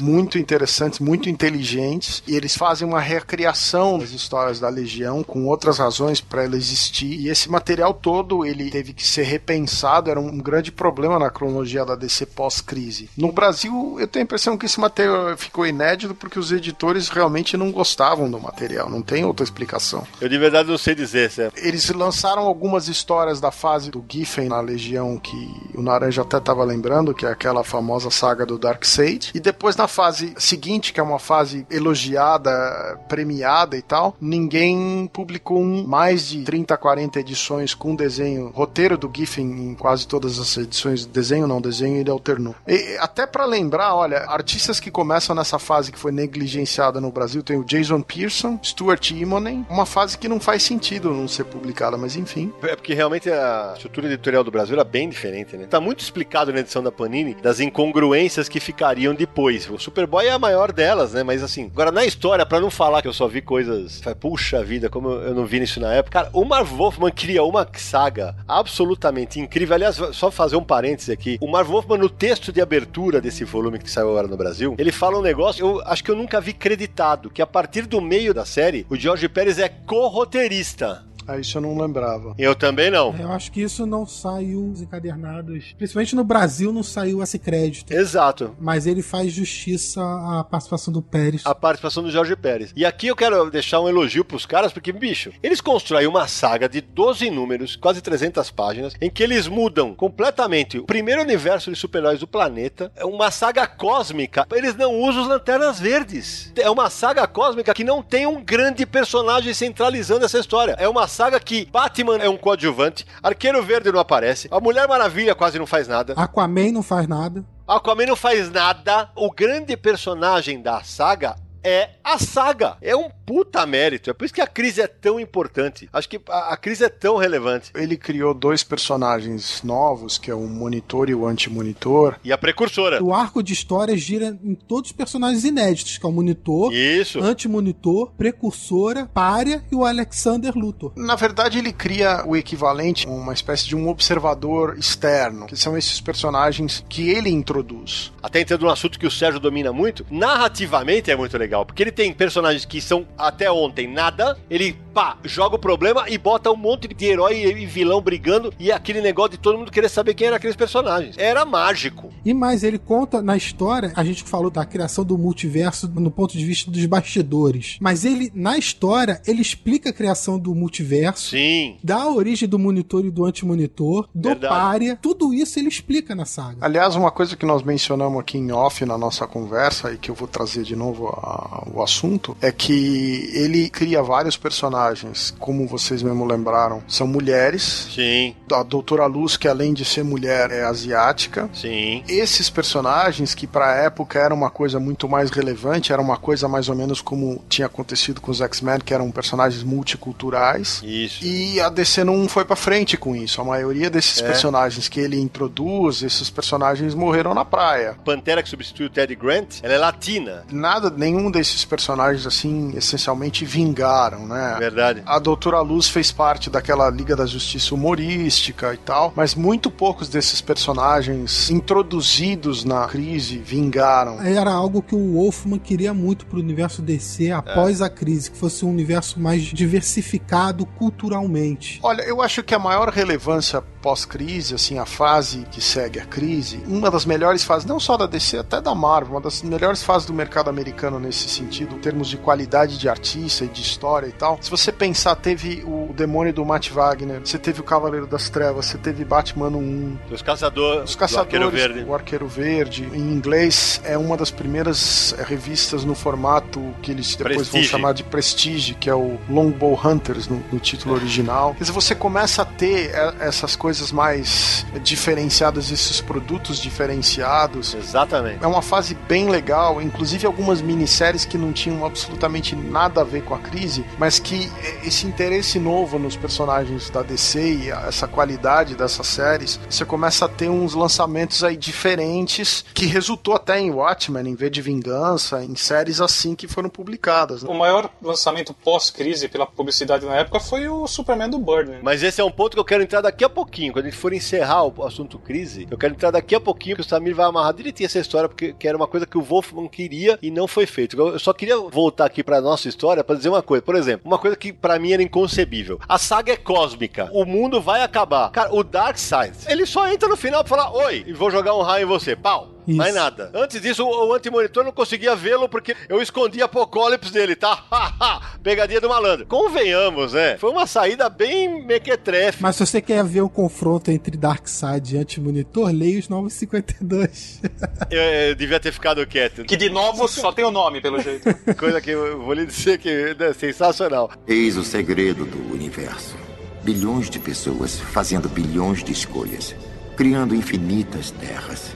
muito interessantes, muito inteligentes, e eles fazem uma recriação das histórias da Legião com outras razões para ela existir. E esse material todo ele teve que ser repensado, era um grande problema na cronologia da DC pós-crise. No Brasil, eu tenho a impressão que esse material ficou inédito porque os editores realmente não gostavam do material, não tem outra explicação. Eu de verdade não sei dizer, Sam. Eles lançaram algumas histórias da fase do Giffen na Legião que o Naranja até estava lembrando, que é aquela famosa saga do Darkseid. E depois na fase seguinte, que é uma fase elogiada, premiada e tal, ninguém publicou mais de 30, 40 edições com desenho, roteiro do Giffen em quase todas as edições, desenho não, desenho ele alternou. E, até para lembrar, olha, artistas que começam nessa fase que foi negligenciada no Brasil, tem o Jason Pearson, Stuart Immonen, uma fase que não faz sentido não ser publicada, mas enfim. É porque realmente a estrutura editorial do Brasil era bem diferente, né? Tá muito explicado na edição da Panini das incongruências que ficariam depois. O Superboy é a maior delas, né? Mas assim, agora na história, pra não falar que eu só vi coisas. Puxa vida, como eu não vi isso na época. Cara, o Marv Wolfman cria uma saga absolutamente incrível. Aliás, só fazer um parêntese aqui. O Marv Wolfman, no texto de abertura desse volume que saiu agora no Brasil, ele fala um negócio, eu acho que eu nunca vi creditado, que a partir do meio da série, o George Pérez é co-roteirista. Ah, isso eu não lembrava. Eu também não. Eu acho que isso não saiu os encadernados. Principalmente no Brasil não saiu esse crédito. Exato. Mas ele faz justiça à participação do Pérez. A participação do Jorge Pérez. E aqui eu quero deixar um elogio pros caras, porque, bicho, eles constroem uma saga de 12 números, quase 300 páginas, em que eles mudam completamente o primeiro universo de super-heróis do planeta. É uma saga cósmica. Eles não usam os lanternas verdes. É uma saga cósmica que não tem um grande personagem centralizando essa história. É uma saga que Batman é um coadjuvante, Arqueiro Verde não aparece, a Mulher Maravilha quase não faz nada. Aquaman não faz nada. Aquaman não faz nada. O grande personagem da saga é a saga. É um puta mérito. É por isso que a crise é tão importante. Acho que a, a crise é tão relevante. Ele criou dois personagens novos, que é o Monitor e o Anti-Monitor. E a precursora. O arco de história gira em todos os personagens inéditos, que é o Monitor, Isso. Anti-Monitor, Precursora, Pária e o Alexander Luthor. Na verdade, ele cria o equivalente, uma espécie de um observador externo, que são esses personagens que ele introduz. Até entrando num assunto que o Sérgio domina muito, narrativamente é muito legal, porque ele tem personagens que são até ontem nada, ele pá, joga o problema e bota um monte de herói e vilão brigando e aquele negócio de todo mundo querer saber quem eram aqueles personagens. Era mágico. E mais, ele conta na história, a gente falou da criação do multiverso no ponto de vista dos bastidores. Mas ele, na história, ele explica a criação do multiverso, Sim. da origem do monitor e do antimonitor, do Verdade. pária, tudo isso ele explica na saga. Aliás, uma coisa que nós mencionamos aqui em off na nossa conversa e que eu vou trazer de novo a- o assunto, é que ele cria vários personagens, como vocês mesmo lembraram, são mulheres. Sim, A Doutora Luz, que além de ser mulher, é asiática. sim. Esses personagens, que pra época era uma coisa muito mais relevante, era uma coisa mais ou menos como tinha acontecido com os X-Men, que eram personagens multiculturais. Isso. E a DC não foi pra frente com isso. A maioria desses É. personagens que ele introduz, esses personagens morreram na praia. Pantera que substitui o Ted Grant, ela é latina. Nada, nenhum desses personagens assim, essencialmente vingaram, né? Verdade. A Doutora Luz fez parte daquela Liga da Justiça humorística e tal, mas muito poucos desses personagens introduzidos na crise vingaram. Era algo que o Wolfman queria muito pro universo DC após a crise, que fosse um universo mais diversificado culturalmente. Olha, eu acho que a maior relevância pós-crise, assim, a fase que segue a crise, uma das melhores fases, não só da DC, até da Marvel, uma das melhores fases do mercado americano nesse sentido, em termos de qualidade de artista e de história e tal. Se você pensar, teve o Demônio do Matt Wagner, você teve o Cavaleiro das Trevas, você teve Batman 1, Os caçadores. Os do Arqueiro Caçadores, Verde. o Arqueiro Verde, em inglês, é uma das primeiras eh, revistas no formato que eles depois Prestige. vão chamar de Prestige, que é o Longbow Hunters no, no título original. Quer dizer, você começa a ter eh, essas coisas mais diferenciadas, esses produtos diferenciados. Exatamente. É uma fase bem legal, inclusive algumas minisséries que não tinham absolutamente nada a ver com a crise, mas que esse interesse novo nos personagens da DC e essa qualidade dessas séries, você começa a ter uns lançamentos aí diferentes que resultou até em Watchmen, em V de Vingança, em séries assim que foram publicadas. né? O maior lançamento pós-crise pela publicidade na época foi o Superman do Burn. Mas esse é um ponto que eu quero entrar daqui a pouquinho. Quando a gente for encerrar o assunto crise, eu quero entrar daqui a pouquinho, que o Samir vai amarrar direitinho essa história, porque que era uma coisa que o Wolfman queria e não foi feito. Eu só queria voltar aqui pra nossa história pra dizer uma coisa. Por exemplo, uma coisa que pra mim era inconcebível. A saga é cósmica. O mundo vai acabar. Cara, o Darkseid, ele só entra no final pra falar: Oi, e vou jogar um raio em você. Pau. Isso. Mais nada. Antes disso, o, o antimonitor não conseguia vê-lo porque eu escondi apocalipse dele, tá? Pegadinha do malandro. Convenhamos, né? Foi uma saída bem mequetrefe. Mas se você quer ver o confronto entre Darkseid e Anti-Monitor, leia os 952. Eu, eu devia ter ficado quieto. Que de novo só tem o nome, pelo jeito. Coisa que eu vou lhe dizer que é sensacional. Eis o segredo do universo. Bilhões de pessoas fazendo bilhões de escolhas, criando infinitas terras.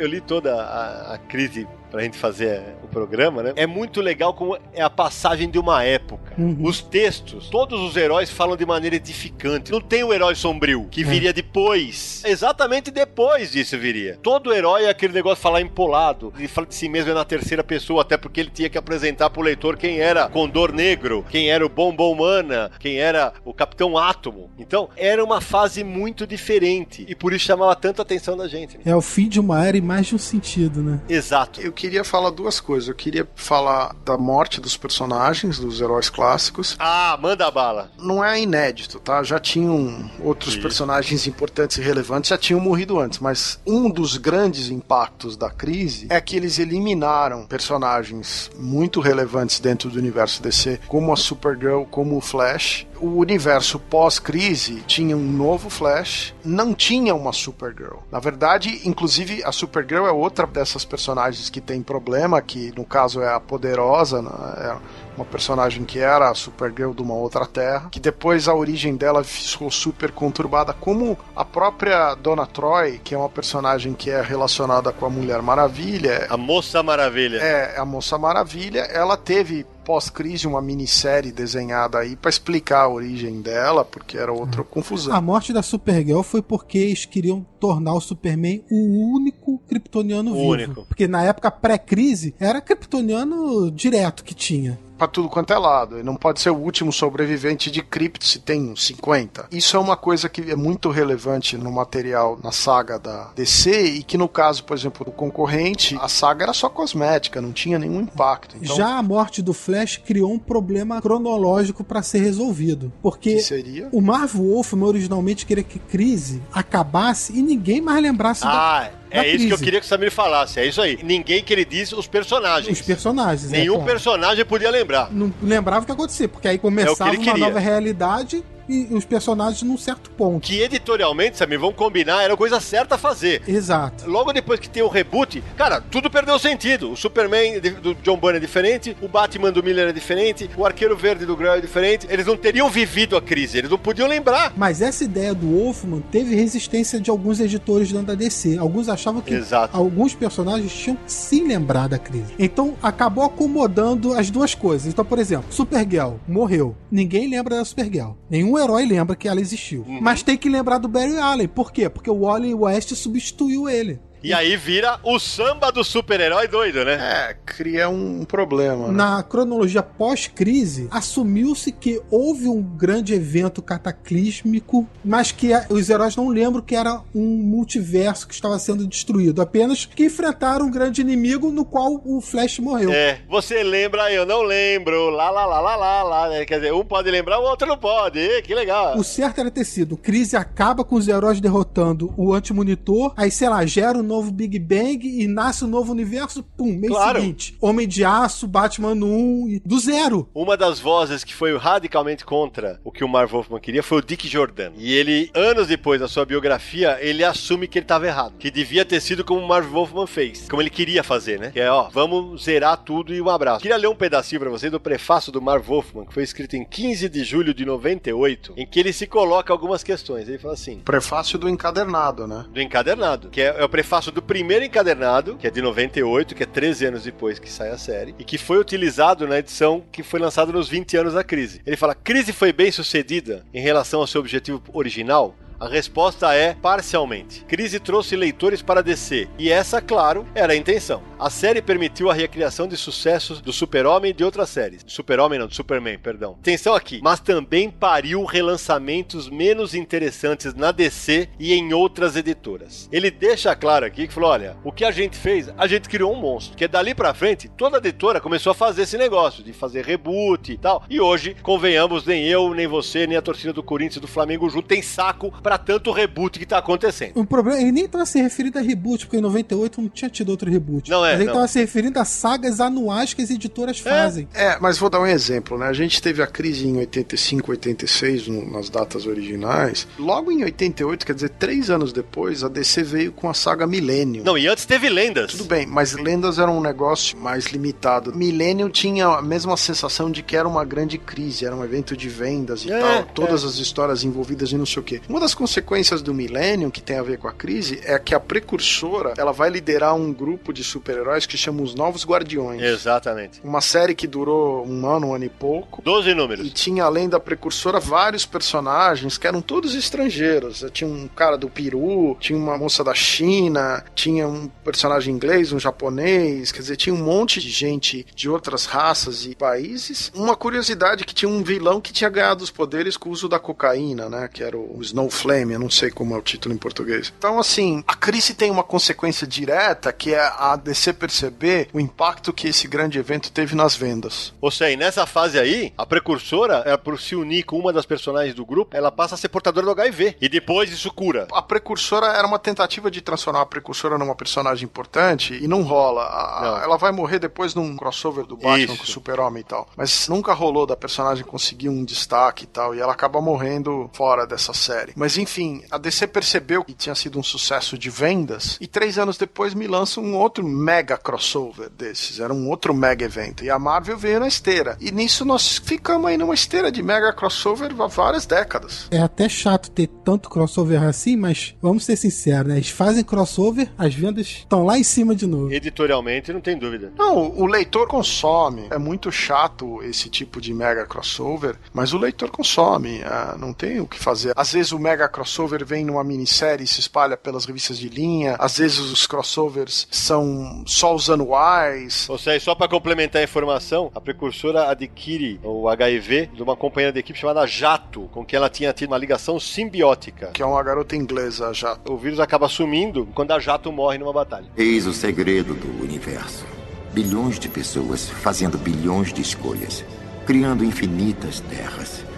Eu li toda a, a crise pra gente fazer o programa, né? É muito legal como é a passagem de uma época. Uhum. Os textos, todos os heróis falam de maneira edificante. Não tem o herói sombrio, que viria depois. Exatamente depois disso viria. Todo herói é aquele negócio de falar empolado. Ele fala de si mesmo é na terceira pessoa, até porque ele tinha que apresentar pro leitor quem era Condor Negro, quem era o Bombom Humana, quem era o Capitão Átomo. Então, era uma fase muito diferente. E por isso chamava tanto a atenção da gente. né? É o fim de uma era em mais de um sentido, né? Exato. Eu queria falar duas coisas. Eu queria falar da morte dos personagens, dos heróis clássicos. Ah, manda bala. Não é inédito, tá? Já tinham outros Isso. personagens importantes e relevantes, já tinham morrido antes, mas um dos grandes impactos da crise é que eles eliminaram personagens muito relevantes dentro do universo DC, como a Supergirl, como o Flash. O universo pós-crise tinha um novo Flash, não tinha uma Supergirl. Na verdade, inclusive, a Supergirl é outra dessas personagens que tem problema, que no caso é a poderosa, né? é uma personagem que era a Supergirl de uma outra terra, que depois a origem dela ficou super conturbada, como a própria Dona Troy, que é uma personagem que é relacionada com a Mulher Maravilha, A Moça Maravilha. é a Moça Maravilha, ela teve pós-crise uma minissérie desenhada aí pra explicar a origem dela, porque era outra confusão. A morte da Supergirl foi porque eles queriam tornar o Superman o único kryptoniano O vivo. único. Porque na época pré-crise era kryptoniano direto que tinha. Pra tudo quanto é lado. Ele não pode ser o último sobrevivente de Krypto se tem uns 50. Isso é uma coisa que é muito relevante no material, na saga da DC, e que no caso, por exemplo, do concorrente, a saga era só cosmética, não tinha nenhum impacto. Então, Já a morte do Flash criou um problema cronológico pra ser resolvido. Porque o Marvel Wolfman originalmente queria que Crise acabasse e ninguém mais lembrasse da- Ah, é da isso que eu crise. queria que o Samir falasse. É isso aí. Ninguém que ele disse os personagens. os personagens. é, Nenhum claro. personagem podia lembrar. Não lembrava o que acontecia, porque aí começava É que ele uma nova realidade e- os personagens num certo ponto. Que editorialmente, Samir, vamos combinar, era a coisa certa a fazer. Exato. Logo depois que tem o reboot, cara, tudo perdeu sentido. O Superman do John Byrne é diferente, o Batman do Miller é diferente, o Arqueiro Verde do Grell é diferente. Eles não teriam vivido a crise, eles não podiam lembrar. Mas essa ideia do Wolfman teve resistência de alguns editores dentro da DC. Alguns achavam que Exato. alguns personagens tinham se lembrar da crise. Então acabou acomodando as duas coisas. Então, por exemplo, Supergirl morreu. Ninguém lembra da Supergirl. Nenhum herói lembra que ela existiu. Uhum. Mas tem que lembrar do Barry Allen. Por quê? Porque o Wally West substituiu ele. E aí vira o samba do super-herói doido, né? É, cria um problema. né? Na cronologia pós-crise, assumiu-se que houve um grande evento cataclísmico, mas que os heróis não lembram que era um multiverso que estava sendo destruído, apenas que enfrentaram um grande inimigo no qual o Flash morreu. É, você lembra, eu não lembro, lá, lá, lá, lá, lá, lá, né? Quer dizer, um pode lembrar, o outro não pode, que legal. O certo era ter sido, crise acaba com os heróis derrotando o antimonitor, aí, sei lá, gera um novo Big Bang e nasce um novo universo, pum, mês Claro. seguinte. Homem de Aço, Batman 1, e- do zero. Uma das vozes que foi radicalmente contra o que o Marv Wolfman queria foi o Dick Jordan. E ele, anos depois da sua biografia, ele assume que ele estava errado. Que devia ter sido como o Marv Wolfman fez. Como ele queria fazer, né? Que é, ó, vamos zerar tudo e um abraço. Queria ler um pedacinho pra vocês do prefácio do Marv Wolfman, que foi escrito em 15 de julho de 98, em que ele se coloca algumas questões. Ele fala assim: Prefácio do encadernado, né? do encadernado, que é, é o prefácio do primeiro encadernado, que é de 98, que é 13 anos depois que sai a série, e que foi utilizado na edição que foi lançada nos 20 anos da crise. Ele fala: crise foi bem sucedida em relação ao seu objetivo original? A resposta é parcialmente. Crise trouxe leitores para DC, e essa, claro, era a intenção. A série permitiu a recriação de sucessos do Super-Homem e de outras séries. Super-Homem não, Superman, perdão. Atenção aqui. Mas também pariu relançamentos menos interessantes na DC e em outras editoras. Ele deixa claro aqui que falou: olha, o que a gente fez, a gente criou um monstro. Que dali pra frente, toda editora começou a fazer esse negócio de fazer reboot e tal. E hoje, convenhamos, nem eu, nem você, nem a torcida do Corinthians e do Flamengo junto tem saco pra tanto reboot que tá acontecendo. O problema, ele nem estava se referindo a reboot, porque em 98 não tinha tido outro reboot. Não é, Mas ele não. estava se referindo a sagas anuais que as editoras fazem. É, mas vou dar um exemplo, né? A gente teve a crise em 85, 86, no- nas datas originais. Logo em 88, quer dizer, três anos depois, a DC veio com a saga Millennium. Não, e antes teve lendas. Tudo bem, mas lendas era um negócio mais limitado. Millennium tinha a mesma sensação de que era uma grande crise, era um evento de vendas e É, tal, todas as histórias envolvidas e não sei o quê. Uma das consequências do Millennium, que tem a ver com a crise, é que a precursora, ela vai liderar um grupo de super-heróis que chama os Novos Guardiões. Exatamente. Uma série que durou um ano, um ano e pouco. 12 E números. tinha, além da precursora, vários personagens que eram todos estrangeiros. Tinha um cara do Peru, tinha uma moça da China, tinha um personagem inglês, um japonês, quer dizer, tinha um monte de gente de outras raças e países. Uma curiosidade que tinha um vilão que tinha ganhado os poderes com o uso da cocaína, né? Que era o Snow Flame, eu não sei como é o título em português. Então, assim, a crise tem uma consequência direta que é a DC perceber o impacto que esse grande evento teve nas vendas. Ou seja, nessa fase aí, a precursora, ela, por se unir com uma das personagens do grupo, ela passa a ser portadora do HIV. E depois isso cura. a precursora era uma tentativa de transformar a precursora numa personagem importante e não rola. A- Não. Ela vai morrer depois num crossover do Batman Isso. com o Super-Homem e tal. Mas nunca rolou da personagem conseguir um destaque e tal. E ela acaba morrendo fora dessa série. Mas enfim, a DC percebeu que tinha sido um sucesso de vendas e três anos depois me lança um outro mega crossover desses. Era um outro mega evento. E a Marvel veio na esteira. E nisso nós ficamos aí numa esteira de mega crossover há várias décadas. É até chato ter tanto crossover assim, mas vamos ser sinceros, né? Eles fazem crossover, as vendas estão lá em cima de novo. Editorialmente, não tem dúvida. Não, o leitor consome. É muito chato esse tipo de mega crossover, mas o leitor consome. ah, não tem o que fazer. Às vezes o mega crossover vem numa minissérie e se espalha pelas revistas de linha. Às vezes os crossovers são só os anuais. Ou seja, só para complementar a informação, a precursora adquire o HIV de uma companheira de equipe chamada Jato, com quem ela tinha tido uma ligação simbiótica. Que é uma garota inglesa já. O vírus acaba sumindo quando a Jato morre numa batalha. Eis o segredo do universo. Bilhões de pessoas fazendo bilhões de escolhas, criando infinitas terras.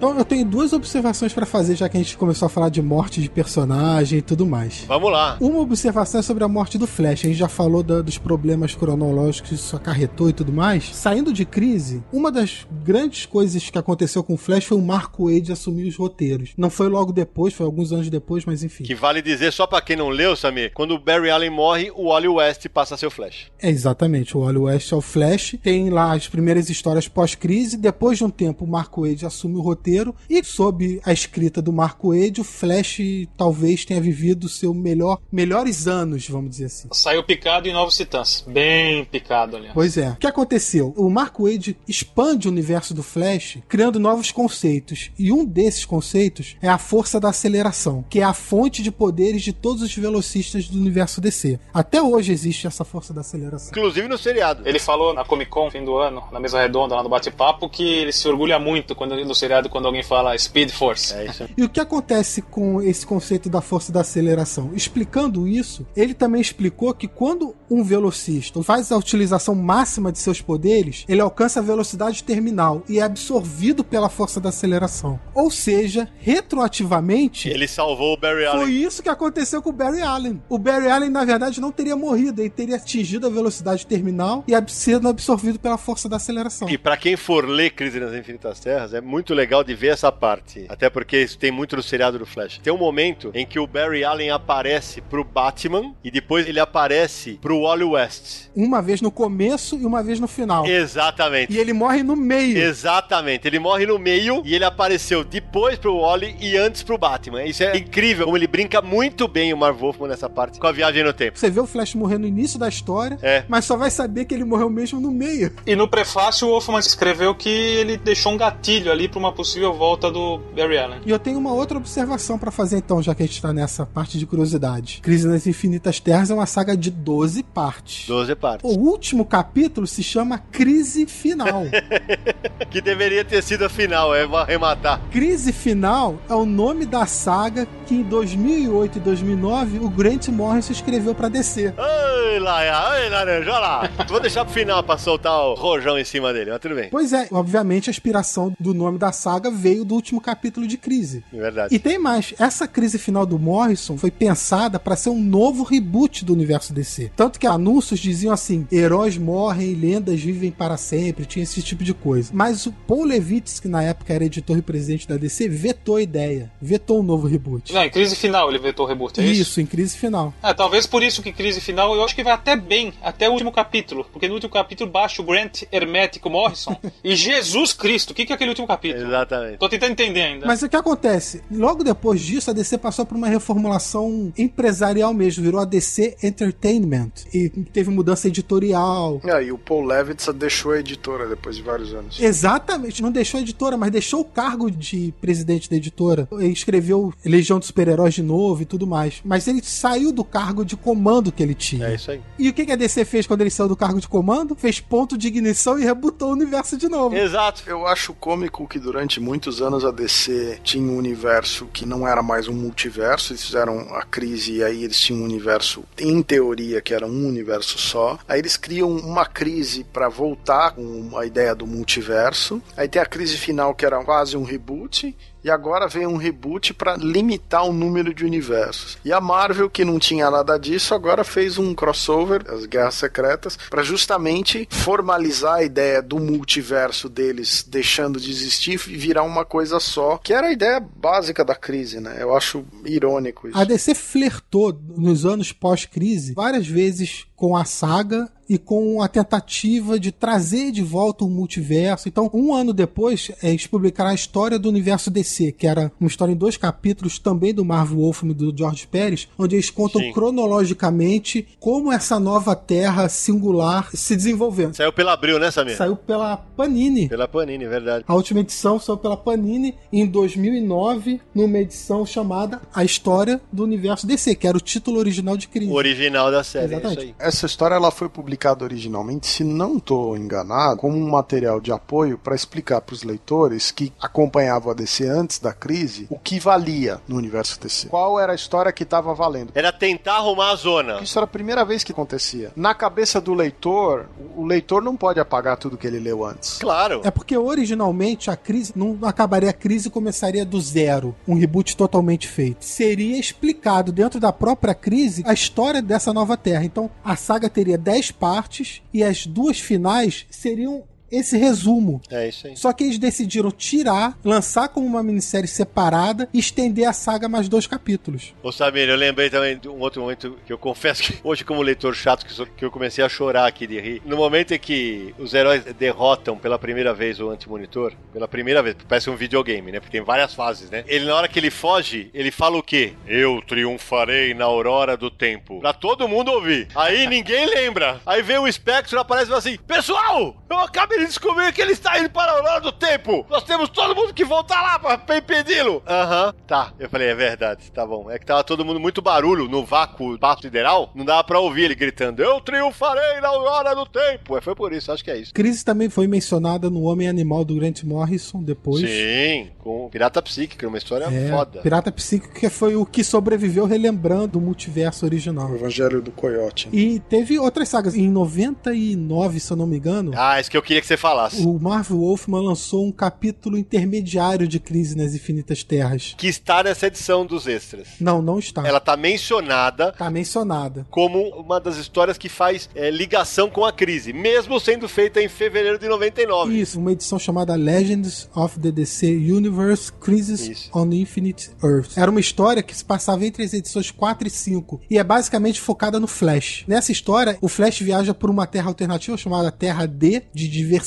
Então eu tenho duas observações pra fazer, já que a gente começou a falar de morte de personagem e tudo mais. Vamos lá. Uma observação é sobre a morte do Flash. A gente já falou da- dos problemas cronológicos que isso acarretou e tudo mais. Saindo de crise, uma das grandes coisas que aconteceu com o Flash foi o Marco Wade assumir os roteiros. Não foi logo depois, foi alguns anos depois, mas enfim. Que vale dizer, só pra quem não leu, Samir, quando o Barry Allen morre, o Wally West passa a ser o Flash. É exatamente, o Wally West é o Flash. Tem lá as primeiras histórias pós-crise. Depois de um tempo, o Marco Wade assume o roteiro. E sob a escrita do Marco Wade, o Flash talvez tenha vivido seu melhor, melhores anos, vamos dizer assim. Saiu picado em Novos Titãs. Bem picado, aliás. Pois é. O que aconteceu? O Mark Wade expande o universo do Flash, criando novos conceitos. E um desses conceitos é a força da aceleração, que é a fonte de poderes de todos os velocistas do universo DC. Até hoje existe essa força da aceleração. Inclusive no seriado. Ele falou na Comic Con, fim do ano, na mesa redonda, lá no bate-papo, que ele se orgulha muito quando, no seriado quando alguém fala Speed Force. É isso. E o que acontece com esse conceito da força da aceleração? Explicando isso, ele também explicou que quando um velocista faz a utilização máxima de seus poderes, ele alcança a velocidade terminal e é absorvido pela força da aceleração. Ou seja, retroativamente, Ele salvou o Barry Allen. foi isso que aconteceu com o Barry Allen. O Barry Allen, na verdade, não teria morrido, ele teria atingido a velocidade terminal e sendo absorvido pela força da aceleração. E pra quem for ler Crise nas Infinitas Terras, é muito legal de ver essa parte. Até porque isso tem muito no seriado do Flash. Tem um momento em que o Barry Allen aparece pro Batman e depois ele aparece pro Wally West. Uma vez no começo e uma vez no final. Exatamente. E ele morre no meio. Exatamente, ele morre no meio e ele apareceu depois pro Wally e antes pro Batman. Isso é incrível, como ele brinca muito bem o Marv Wolfman nessa parte com a viagem no tempo. Você vê o Flash morrer no início da história, É. mas só vai saber que ele morreu mesmo no meio. E no prefácio, o Wolfman escreveu que ele deixou um gatilho ali pra uma possível volta do Barry Allen. E eu tenho uma outra observação pra fazer então, já que a gente tá nessa parte de curiosidade. Crise nas Infinitas Terras é uma saga de 12 partes. 12 partes. O último capítulo se chama Crise Final. Que deveria ter sido a final, é arrematar. Crise Final é o nome da saga que em 2008 e 2009 o Grant Morrison escreveu pra DC. Ai, Laia, ai, laranja, olha lá. Vou deixar pro final pra soltar o rojão em cima dele, mas tudo bem. Pois é, obviamente a inspiração do nome da saga veio do último capítulo de Crise. É verdade. E tem mais, essa crise final do Morrison foi pensada para ser um novo reboot do universo DC. Tanto que anúncios diziam assim: heróis morrem, lendas vivem para sempre, tinha esse tipo de coisa. Mas o Paul Levitz, que na época era editor e presidente da DC, vetou a ideia, vetou um novo reboot. Não, em crise final ele vetou o reboot, é isso? isso, em crise final. É, talvez por isso que crise final eu acho que vai até bem, até o último capítulo. Porque no último capítulo baixa o Grant Hermético Morrison e Jesus Cristo. O que que é aquele último capítulo? Exatamente. Tô tentando entender ainda. Mas o que acontece? Logo depois disso, a DC passou por uma reformulação empresarial mesmo, virou a DC Entertainment. E teve mudança editorial, É, e o Paul Levitz deixou a editora depois de vários anos. Exatamente, não deixou a editora, mas deixou o cargo de presidente da editora. Ele escreveu Legião dos Super-Heróis de novo e tudo mais. Mas ele saiu do cargo de comando que ele tinha. É isso aí. E o que que a DC fez quando ele saiu do cargo de comando? Fez ponto de ignição e rebutou o universo de novo. Exato. Eu acho cômico que durante muitos anos a DC tinha um universo que não era mais um multiverso, eles fizeram a crise e aí eles tinham um universo, em teoria, que era um universo só. Aí eles criam uma crise para voltar com a ideia do multiverso. Aí tem a crise final que era quase um reboot. E agora vem um reboot para limitar o número de universos. E a Marvel, que não tinha nada disso, agora fez um crossover, as Guerras Secretas, para justamente formalizar a ideia do multiverso deles deixando de existir e virar uma coisa só, que era a ideia básica da crise, né? Eu acho irônico isso. A DC flertou nos anos pós-crise várias vezes com a saga e com a tentativa de trazer de volta o multiverso. Então, um ano depois, é, eles publicaram a história do universo DC, que era uma história em dois capítulos também do Marvel Wolfman e do George Pérez, onde eles contam Sim. cronologicamente como essa nova terra singular se desenvolvendo. Saiu pela Abril, né, Samir? Saiu pela Panini. Pela Panini, verdade. A última edição saiu pela Panini em 2009, numa edição chamada A História do Universo DC, que era o título original de Crise. O original da série, Exatamente. é isso aí. Essa história ela foi publicada originalmente, se não estou enganado, como um material de apoio para explicar para os leitores que acompanhavam a DC antes da crise o que valia no universo DC. Qual era a história que estava valendo. Era tentar arrumar a zona. Isso era a primeira vez que acontecia. Na cabeça do leitor, o leitor não pode apagar tudo que ele leu antes. Claro. É porque originalmente a crise não acabaria a crise e começaria do zero, um reboot totalmente feito. Seria explicado dentro da própria crise a história dessa nova Terra. Então a saga teria 10 partes e as duas finais seriam esse resumo. É isso aí. Só que eles decidiram tirar, lançar como uma minissérie separada e estender a saga mais dois capítulos. Ô Samir, eu lembrei também de um outro momento que eu confesso que hoje, como leitor chato que, sou, que eu comecei a chorar aqui de rir. No momento em que os heróis derrotam pela primeira vez o antimonitor, pela primeira vez, parece um videogame, né? Porque tem várias fases, né? Ele, na hora que ele foge, ele fala o quê? Eu triunfarei na aurora do tempo. Pra todo mundo ouvir. Aí ninguém lembra. Aí vem o Spectre, aparece e fala assim: Pessoal, eu acabei de descobrir que ele está indo para a aurora do tempo. Nós temos todo mundo que voltar lá pra, pra impedi-lo. Aham, tá. Eu falei, é verdade, tá bom. É que tava todo mundo muito barulho no vácuo espaço sideral. Não dava pra ouvir ele gritando: Eu triunfarei na aurora do tempo. É, foi por isso, acho que é isso. Crise também foi mencionada no Homem Animal do Grant Morrison depois. Sim, com Pirata Psíquico, uma história É, foda. Pirata Psíquico, que foi o que sobreviveu relembrando o multiverso O original. Evangelho do Coyote. E teve outras sagas. Em 99, se eu não me engano, Ah, isso que eu queria que você falasse. o Marvel Wolfman lançou um capítulo intermediário de Crise nas Infinitas Terras. Que está nessa edição dos extras. Não, não está. Ela tá mencionada Tá mencionada. como uma das histórias que faz é, ligação com a crise, mesmo sendo feita em fevereiro de 99. Isso, uma edição chamada Legends of the DC Universe Crisis Isso. on Infinite Earth. Era uma história que se passava entre as edições 4 e 5 e é basicamente focada no Flash. Nessa história, o Flash viaja por uma terra alternativa chamada Terra D, de diversidade,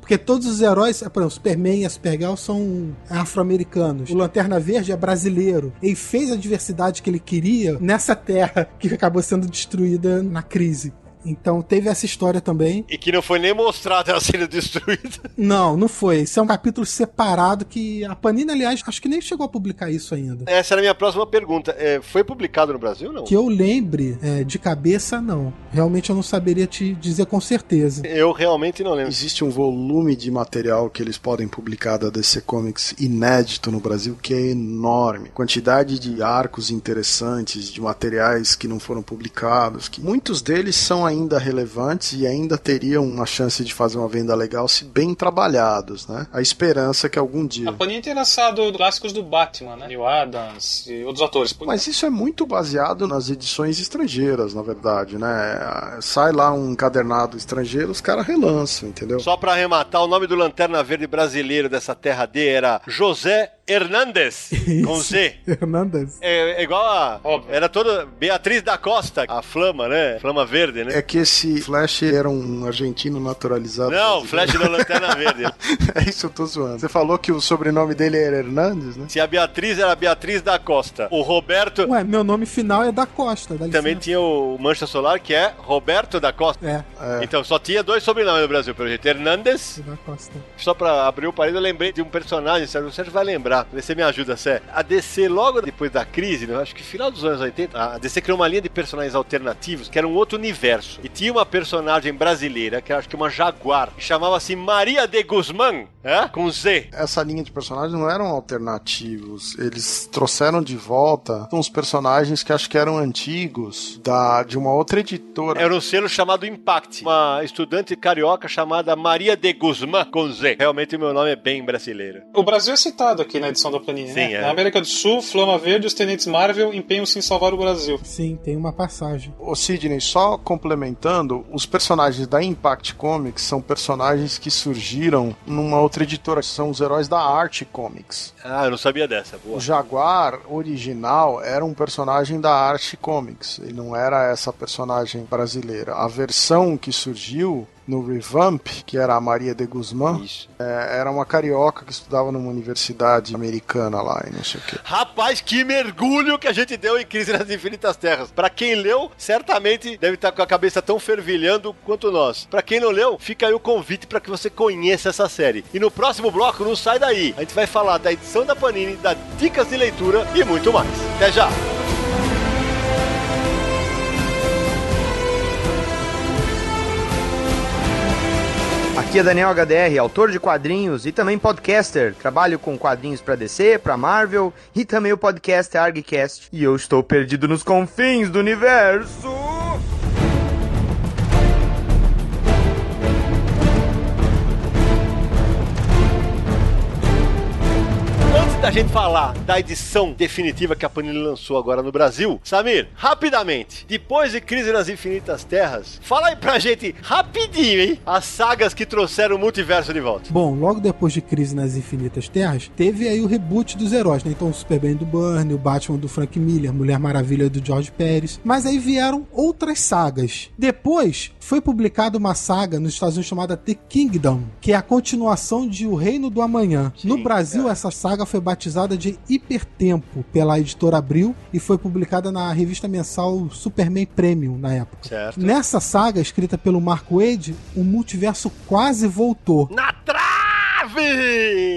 porque todos os heróis, por exemplo, Superman e a Supergirl são afro-americanos. O Lanterna Verde é brasileiro. Ele fez a diversidade que ele queria nessa terra que acabou sendo destruída na crise. Então teve essa história também. E que não foi nem mostrada ela sendo destruída. Não, não foi. Esse é um capítulo separado que a Panini, aliás, acho que nem chegou a publicar isso ainda. Essa era a minha próxima pergunta. É, foi publicado no Brasil não? Que eu lembre é, de cabeça, não. Realmente eu não saberia te dizer com certeza. Eu realmente não lembro. Existe um volume de material que eles podem publicar da DC Comics inédito no Brasil que é enorme. Quantidade de arcos interessantes, de materiais que não foram publicados, que muitos deles são ainda relevantes e ainda teriam uma chance de fazer uma venda legal se bem trabalhados, né? A esperança é que algum dia. A Panini tem lançado clássicos do Batman, né? Neil Adams e outros autores. Mas isso é muito baseado nas edições estrangeiras, na verdade, né? Sai lá um encadernado estrangeiro, os caras relançam, entendeu? Só pra arrematar, o nome do Lanterna Verde brasileiro dessa terra D era José Hernandes, com Z. Hernandes. É, é igual a. Óbvio. Era toda. Beatriz da Costa, a Flama, né? Flama Verde, né? É que esse Flash era um argentino naturalizado. Não, brasileiro. Flash da Lanterna Verde. É isso, eu tô zoando. Você falou que o sobrenome dele era Hernandes, né? Se a Beatriz era Beatriz da Costa, o Roberto. Ué, meu nome final é da Costa. Dá Também licença. tinha o Mancha Solar, que é Roberto da Costa. É, É. Então só tinha dois sobrenomes no Brasil, pelo jeito. Hernandes. da Costa. Só pra abrir o parede, eu lembrei de um personagem, Sérgio. O Sérgio vai lembrar. Vê se você me ajuda, Sé. A DC, logo depois da crise, né, acho que final dos anos 80, a DC criou uma linha de personagens alternativos que era um outro universo. E tinha uma personagem brasileira, que era, acho que uma jaguar, que chamava-se Maria de Guzmán, é? com Z. Essa linha de personagens não eram alternativos. Eles trouxeram de volta uns personagens que acho que eram antigos, da, de uma outra editora. Era um selo chamado Impact. Uma estudante carioca chamada Maria de Guzmán, com Z. Realmente o meu nome é bem brasileiro. O Brasil é citado aqui na edição da Panini, Sim, né? é. Na América do Sul, Flama Verde e os Tenentes Marvel empenham-se em salvar o Brasil. Sim, tem uma passagem. Ô Sidney, só complementando, os personagens da Impact Comics são personagens que surgiram numa outra editora, são os heróis da Arte Comics. Ah, eu não sabia dessa. Boa. O Jaguar original era um personagem da Arte Comics, ele não era essa personagem brasileira. A versão que surgiu no Revamp, que era a Maria de Guzmán, é, era uma carioca que estudava numa universidade americana lá e não sei o quê. Rapaz, que mergulho que a gente deu em Crise nas Infinitas Terras. Pra quem leu, certamente deve estar com a cabeça tão fervilhando quanto nós. Pra quem não leu, fica aí o convite pra que você conheça essa série. E no próximo bloco, não sai daí. A gente vai falar da edição da Panini, das dicas de leitura e muito mais. Até já! Aqui é Daniel HDR, autor de quadrinhos e também podcaster. Trabalho com quadrinhos pra DC, pra Marvel e também o podcast ArgCast. E eu estou perdido nos confins do universo. Da gente falar da edição definitiva que a Panini lançou agora no Brasil, Samir, rapidamente, depois de Crise nas Infinitas Terras, fala aí pra gente, rapidinho, hein, as sagas que trouxeram o multiverso de volta. Bom, logo depois de Crise nas Infinitas Terras, teve aí o reboot dos heróis, né? Então o Superman do Burn, o Batman do Frank Miller, Mulher Maravilha do George Pérez. Mas aí vieram outras sagas. Depois foi publicada uma saga nos Estados Unidos chamada The Kingdom, que é a continuação de O Reino do Amanhã. no Brasil, essa saga foi batizada de Hipertempo pela editora Abril e foi publicada na revista mensal Superman Premium na época. Certo. Nessa saga, escrita pelo Mark Wade, o multiverso quase voltou. Na trave!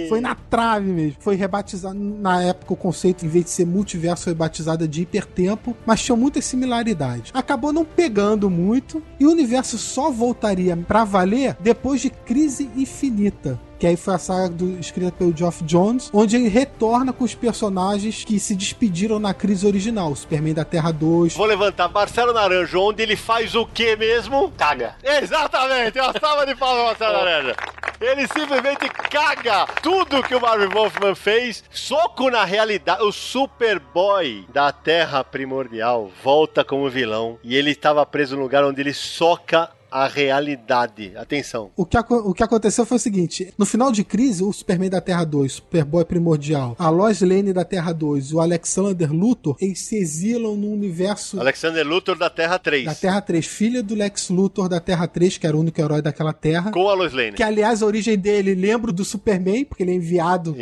Foi na trave mesmo. Foi rebatizado. Na época, o conceito, em vez de ser multiverso, foi batizado de hipertempo, mas tinha muitas similaridades. Acabou não pegando muito, e o universo só voltaria pra valer depois de Crise Infinita. Que aí foi a saga do, escrita pelo Geoff Jones, onde ele retorna com os personagens que se despediram na crise original. Superman da Terra 2. Vou levantar Marcelo Naranjo, onde ele faz o que mesmo? Caga. Exatamente, uma salva de palmas, Marcelo Naranjo. Ele simplesmente caga tudo que o Marvin Wolfman fez. Soco na realidade. O Superboy da Terra Primordial volta como vilão. E ele estava preso no lugar onde ele soca a realidade. Atenção. O que, o que aconteceu foi o seguinte: no final de crise, o Superman da Terra 2, Superboy primordial, a Lois Lane da Terra 2 e o Alexander Luthor, eles se exilam no universo Alexander Luthor da Terra 3. da Terra 3, filha do Lex Luthor da Terra 3, que era o único herói daquela terra. Com a Lois Lane. Que, aliás, a origem dele lembra do Superman, porque ele é enviado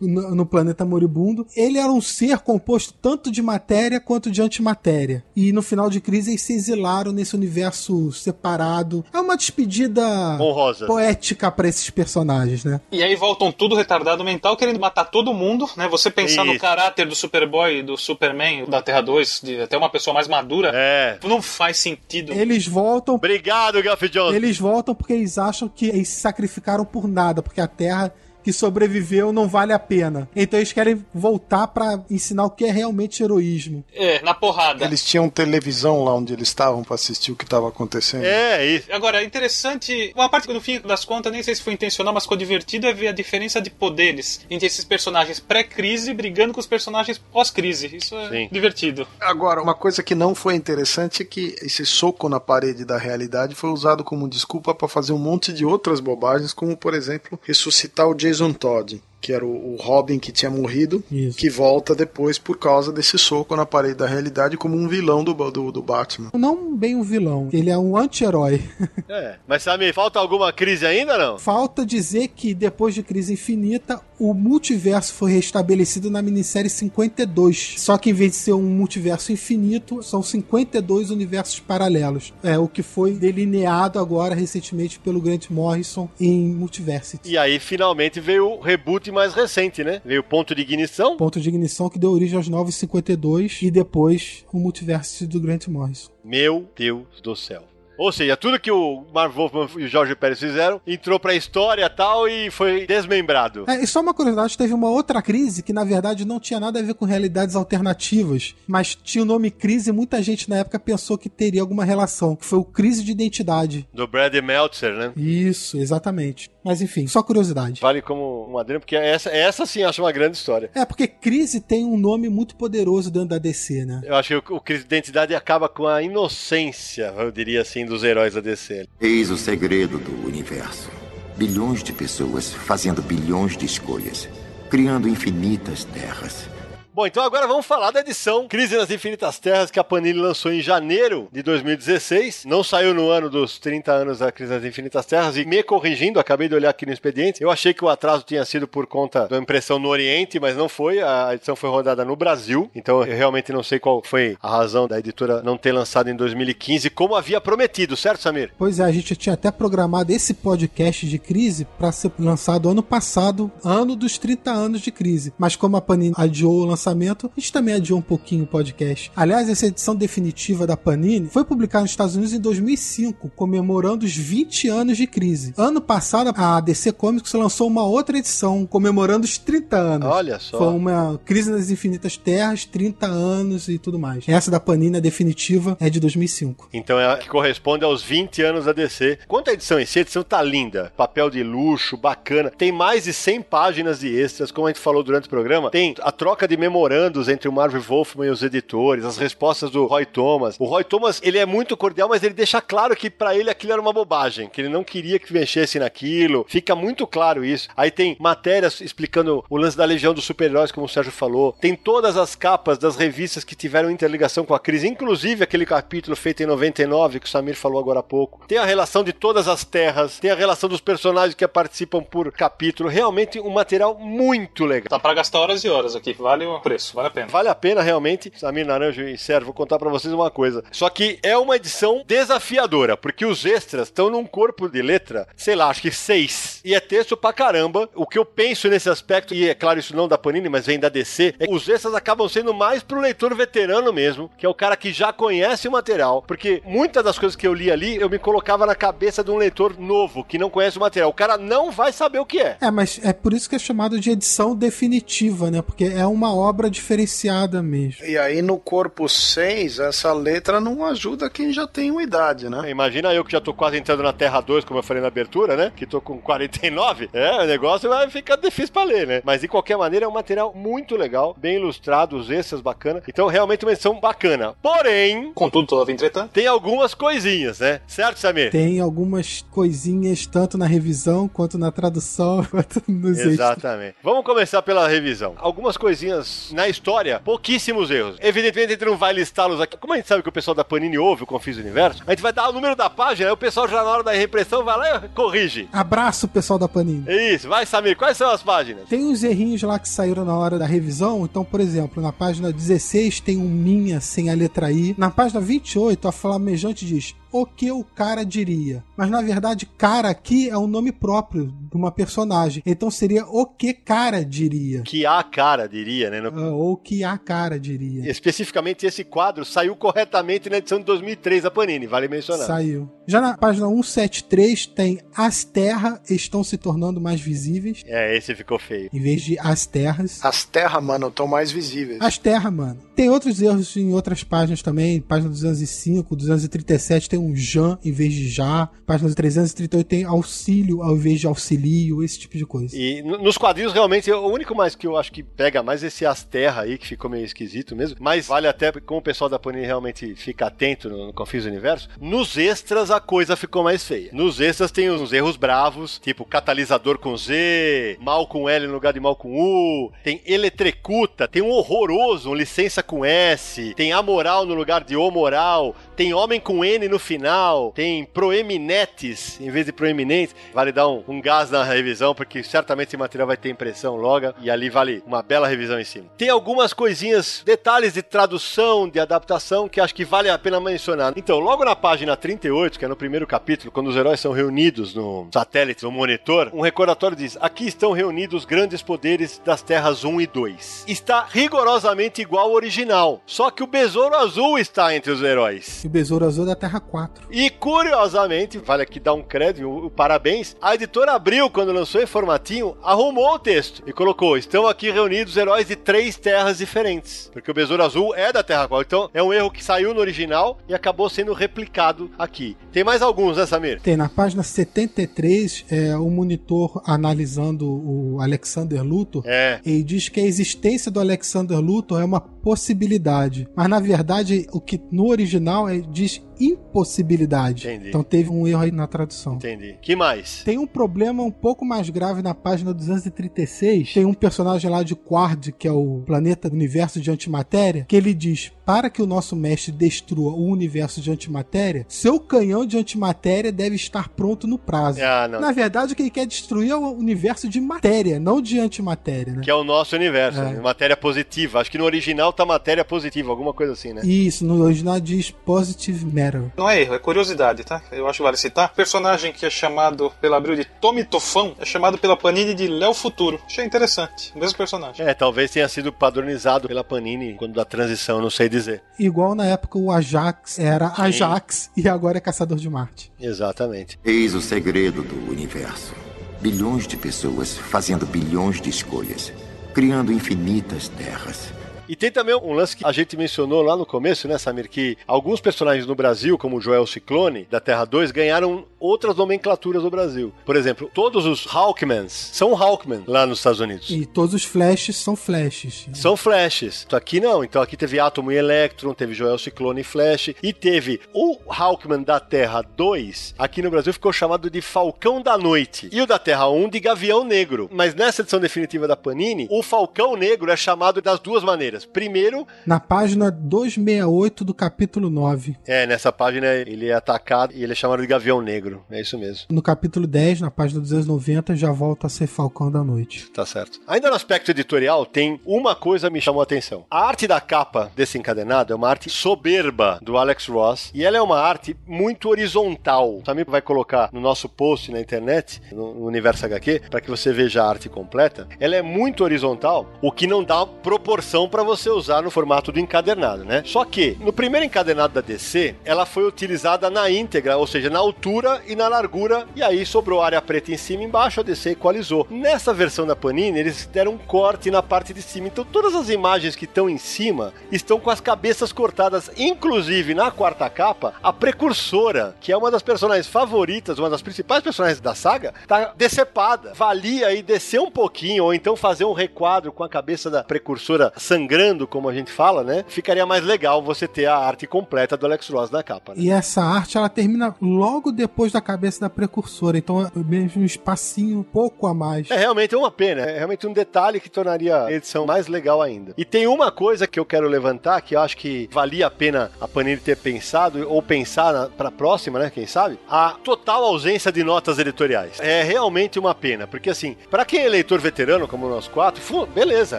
no, no planeta moribundo. Ele era um ser composto tanto de matéria quanto de antimatéria. E no final de crise eles se exilaram nesse universo separado. É uma despedida Honrosa. poética pra esses personagens, né? E aí voltam tudo retardado mental, querendo matar todo mundo, né? Você pensar no Isso. caráter do Superboy, do Superman, da Terra 2, de até uma pessoa mais madura, É. não faz sentido. Eles voltam. Obrigado, Geoff Jones. Eles voltam porque eles acham que eles se sacrificaram por nada, porque a Terra que sobreviveu não vale a pena. Então eles querem voltar pra ensinar o que é realmente heroísmo. É, na porrada. Eles tinham televisão lá onde eles estavam pra assistir o que estava acontecendo. É, isso. Agora, é interessante. Uma parte que no fim das contas, nem sei se foi intencional, mas ficou divertido é ver a diferença de poderes entre esses personagens pré-crise brigando com os personagens pós-crise. Isso é Sim. divertido. Agora, uma coisa que não foi interessante é que esse soco na parede da realidade foi usado como desculpa para fazer um monte de outras bobagens, como por exemplo, ressuscitar o Jason Todd, que era o, o Robin que tinha morrido, Isso. que volta depois por causa desse soco na parede da realidade como um vilão do, do, do Batman. Não bem um vilão, ele é um anti-herói. É. Mas, Samir, falta alguma crise ainda não? Falta dizer que depois de Crise Infinita, o multiverso foi restabelecido na minissérie 52. Só que em vez de ser um multiverso infinito, são 52 universos paralelos. É o que foi delineado agora recentemente pelo Grant Morrison em Multiversity. E aí, finalmente, veio o reboot mais recente, né? Veio o Ponto de Ignição. Ponto de ignição que deu origem aos 952 e depois o multiverso do Grant Morrison. Meu Deus do céu. Ou seja, tudo que o Marv Wolfman e o Jorge Pérez fizeram entrou pra história e tal e foi desmembrado. É, e só uma curiosidade, teve uma outra crise que na verdade não tinha nada a ver com realidades alternativas, mas tinha o nome crise e muita gente na época pensou que teria alguma relação, que foi o crise de identidade. Do Brad Meltzer, né? Isso, exatamente. Mas enfim, só curiosidade. Vale como um adreno, porque essa, essa sim acho uma grande história. É, porque crise tem um nome muito poderoso dentro da DC, né? Eu acho que o, o crise de identidade acaba com a inocência, eu diria assim, dos heróis da DC. Eis o segredo do universo. Bilhões de pessoas fazendo bilhões de escolhas, criando infinitas terras. Bom, então agora vamos falar da edição Crise nas Infinitas Terras que a Panini lançou em janeiro de 2016. Não saiu no ano dos 30 anos da Crise nas Infinitas Terras. E me corrigindo, acabei de olhar aqui no expediente, eu achei que o atraso tinha sido por conta da impressão no Oriente, mas não foi. A edição foi rodada no Brasil. Então eu realmente não sei qual foi a razão da editora não ter lançado em 2015 como havia prometido, certo, Samir? Pois é, a gente tinha até programado esse podcast de crise para ser lançado ano passado, ano dos 30 anos de crise. Mas como a Panini adiou o lançamento lançamento, a gente também adiou um pouquinho o podcast. Aliás, essa edição definitiva da Panini foi publicada nos Estados Unidos em 2005, comemorando os 20 anos de crise. Ano passado, a DC Comics lançou uma outra edição, comemorando os 30 anos. Olha só. Foi uma Crise nas Infinitas Terras, 30 anos e tudo mais. Essa da Panini, a definitiva, é de 2005. Então é a que corresponde aos 20 anos da DC. Quanto à edição em si, a edição tá linda. Papel de luxo, bacana. Tem mais de 100 páginas de extras, como a gente falou durante o programa. Tem a troca de memorandos entre o Marvel Wolfman e os editores, as respostas do Roy Thomas. O Roy Thomas, ele é muito cordial, mas ele deixa claro que para ele aquilo era uma bobagem, que ele não queria que mexesse naquilo. Fica muito claro isso. Aí tem matérias explicando o lance da Legião dos Super-Heróis, como o Sérgio falou. Tem todas as capas das revistas que tiveram interligação com a crise, inclusive aquele capítulo feito em 99 que o Samir falou agora há pouco. Tem a relação de todas as terras, tem a relação dos personagens que participam por capítulo. Realmente um material muito legal. Tá pra gastar horas e horas aqui. Vale preço, vale a pena. Vale a pena realmente. Samir Naranjo e Sérgio, vou contar pra vocês uma coisa. Só que é uma edição desafiadora, porque os extras estão num corpo de letra, sei lá, acho que seis. E é texto pra caramba. O que eu penso nesse aspecto, e é claro, isso não da Panini, mas vem da DC, é que os extras acabam sendo mais pro leitor veterano mesmo, que é o cara que já conhece o material. Porque muitas das coisas que eu li ali, eu me colocava na cabeça de um leitor novo, que não conhece o material. O cara não vai saber o que é. É, mas é por isso que é chamado de edição definitiva, né? Porque é uma obra diferenciada mesmo. E aí no corpo 6, essa letra não ajuda quem já tem uma idade, né? Imagina eu que já tô quase entrando na Terra 2, como eu falei na abertura, né? Que tô com 49. É, o negócio vai ficar difícil pra ler, né? Mas de qualquer maneira é um material muito legal, bem ilustrado, os extras bacana. Então realmente uma edição bacana. Porém, Contudo, todavia entretanto. tem algumas coisinhas, né? Certo, Samir? Tem algumas coisinhas, tanto na revisão, quanto na tradução, quanto nos extras. Exatamente. Vamos começar pela revisão. Algumas coisinhas na história, pouquíssimos erros. Evidentemente, a gente não vai listá-los aqui. Como a gente sabe que o pessoal da Panini ouve o Confis Universo, a gente vai dar o número da página, aí o pessoal já na hora da repressão vai lá e corrige. Abraço, pessoal da Panini. Isso, vai, Samir, quais são as páginas? Tem uns errinhos lá que saíram na hora da revisão. Então, por exemplo, na página 16 tem um minha sem a letra I. Na página 28, a flamejante diz o que o cara diria. Mas na verdade, cara aqui é um nome próprio de uma personagem. Então seria o que cara diria. Que a cara, diria, né? No- Ah, Ou que a cara diria. Especificamente esse quadro saiu corretamente na edição de 2003 da Panini, vale mencionar. Saiu. Já na página 173 tem as terras estão se tornando mais visíveis. É, esse ficou feio. Em vez de as terras. As terras, mano, estão mais visíveis. As terras, mano. Tem outros erros em outras páginas também. Página 205, 237 tem um Jan em vez de já. Página 338 tem auxílio ao invés de auxilio, esse tipo de coisa. E nos quadrinhos, realmente, o único mais que eu acho que pega mais é esse Asterra aí, que ficou meio esquisito mesmo. Mas vale até, como o pessoal da Panini realmente fica atento no, no Confis Universo, nos extras a coisa ficou mais feia. Nos extras tem uns erros bravos, tipo catalisador com Z, mal com L no lugar de mal com U, tem eletrecuta, tem um horroroso, um licença com S, tem amoral no lugar de o moral, tem homem com N no final, tem proeminetes em vez de proeminentes. Vale dar um, um gás na revisão, porque certamente esse material vai ter impressão logo, e ali vale uma bela revisão em cima. Tem algumas coisinhas, detalhes de tradução, de adaptação, que acho que vale a pena mencionar. Então, logo na página 38, que é no primeiro capítulo, quando os heróis são reunidos no satélite, no monitor, um recordatório diz: Aqui estão reunidos os grandes poderes das Terras 1 e 2. Está rigorosamente igual ao original, só que o Besouro Azul está entre os heróis. E o Besouro Azul é da Terra 4. E curiosamente, vale aqui dar um crédito, um, um parabéns, a editora Abril, quando lançou em formatinho, arrumou o texto e colocou: estão aqui reunidos heróis de três terras diferentes. Porque o Besouro Azul é da Terra 4. Então é um erro que saiu no original e acabou sendo replicado aqui. Tem mais alguns, né, Samir? Tem na página 73 é, o monitor analisando o Alexander Luthor. É. Ele diz que a existência do Alexander Luthor é uma possibilidade. Mas na verdade, o que no original é, diz impossibilidade. Entendi. Então teve um erro aí na tradução. Entendi. Que mais? Tem um problema um pouco mais grave na página 236. Tem um personagem lá de Quard, que é o planeta do universo de antimatéria, que ele diz: para que o nosso mestre destrua o universo de antimatéria, seu canhão de antimatéria deve estar pronto no prazo. Ah. Na verdade, o que ele quer destruir é o universo de matéria, não de antimatéria, né? Que é o nosso universo, É. né? matéria positiva. Acho que no original tá matéria positiva, alguma coisa assim, né? Isso, no original diz positive matter. Não é erro, é curiosidade, tá? Eu acho que vale citar. O personagem que é chamado pela Abril de Tommy Tofão é chamado pela Panini de Léo Futuro. Achei interessante. O mesmo personagem. É, talvez tenha sido padronizado pela Panini quando da transição, não sei dizer. Igual na época o Ajax era Ajax e agora é Caçador de Marte. Exatamente. Eis o segredo do universo. Bilhões de pessoas fazendo bilhões de escolhas, criando infinitas terras. E tem também um lance que a gente mencionou lá no começo, né, Samir? Que alguns personagens no Brasil, como o Joel Ciclone, da Terra 2, ganharam outras nomenclaturas no Brasil. Por exemplo, todos os Hawkmans são Hawkman lá nos Estados Unidos. E todos os Flashes são Flashes. São Flashes. Então aqui não. Então aqui teve Átomo e Electron, teve Joel Ciclone e Flash. E teve o Hawkman da Terra 2, aqui no Brasil ficou chamado de Falcão da Noite. E o da Terra 1 de Gavião Negro. Mas nessa edição definitiva da Panini, o Falcão Negro é chamado das duas maneiras. Primeiro, Na página 268 do capítulo 9. é, nessa página ele é atacado e ele é chamado de Gavião Negro. É isso mesmo. No capítulo 10, na página 290, já volta a ser Falcão da Noite. Tá certo. Ainda no aspecto editorial, tem uma coisa que me chamou a atenção. A arte da capa desse encadenado é uma arte soberba do Alex Ross e ela é uma arte muito horizontal. Também vai colocar no nosso post na internet, no no Universo HQ, para que você veja a arte completa. Ela é muito horizontal, o que não dá proporção para você usar no formato do encadernado, né? Só que no primeiro encadernado da DC, ela foi utilizada na íntegra, ou seja, na altura e na largura, e aí sobrou área preta em cima e embaixo, a DC equalizou. Nessa versão da Panini, eles deram um corte na parte de cima. Então todas as imagens que estão em cima estão com as cabeças cortadas, inclusive na quarta capa, a precursora, que é uma das personagens favoritas, uma das principais personagens da saga, tá decepada. Valia aí descer um pouquinho, ou então fazer um requadro com a cabeça da precursora sangrando, como a gente fala, né? Ficaria mais legal você ter a arte completa do Alex Ross na capa. Né? E essa arte, ela termina logo depois da cabeça da precursora. Então é mesmo um espacinho um pouco a mais. É realmente uma pena, é realmente um detalhe que tornaria a edição mais legal ainda. E tem uma coisa que eu quero levantar que eu acho que valia a pena a Panini ter pensado ou pensar na, pra próxima, né, quem sabe? A total ausência de notas editoriais. É realmente uma pena, porque assim, pra quem é leitor veterano como nós quatro, beleza,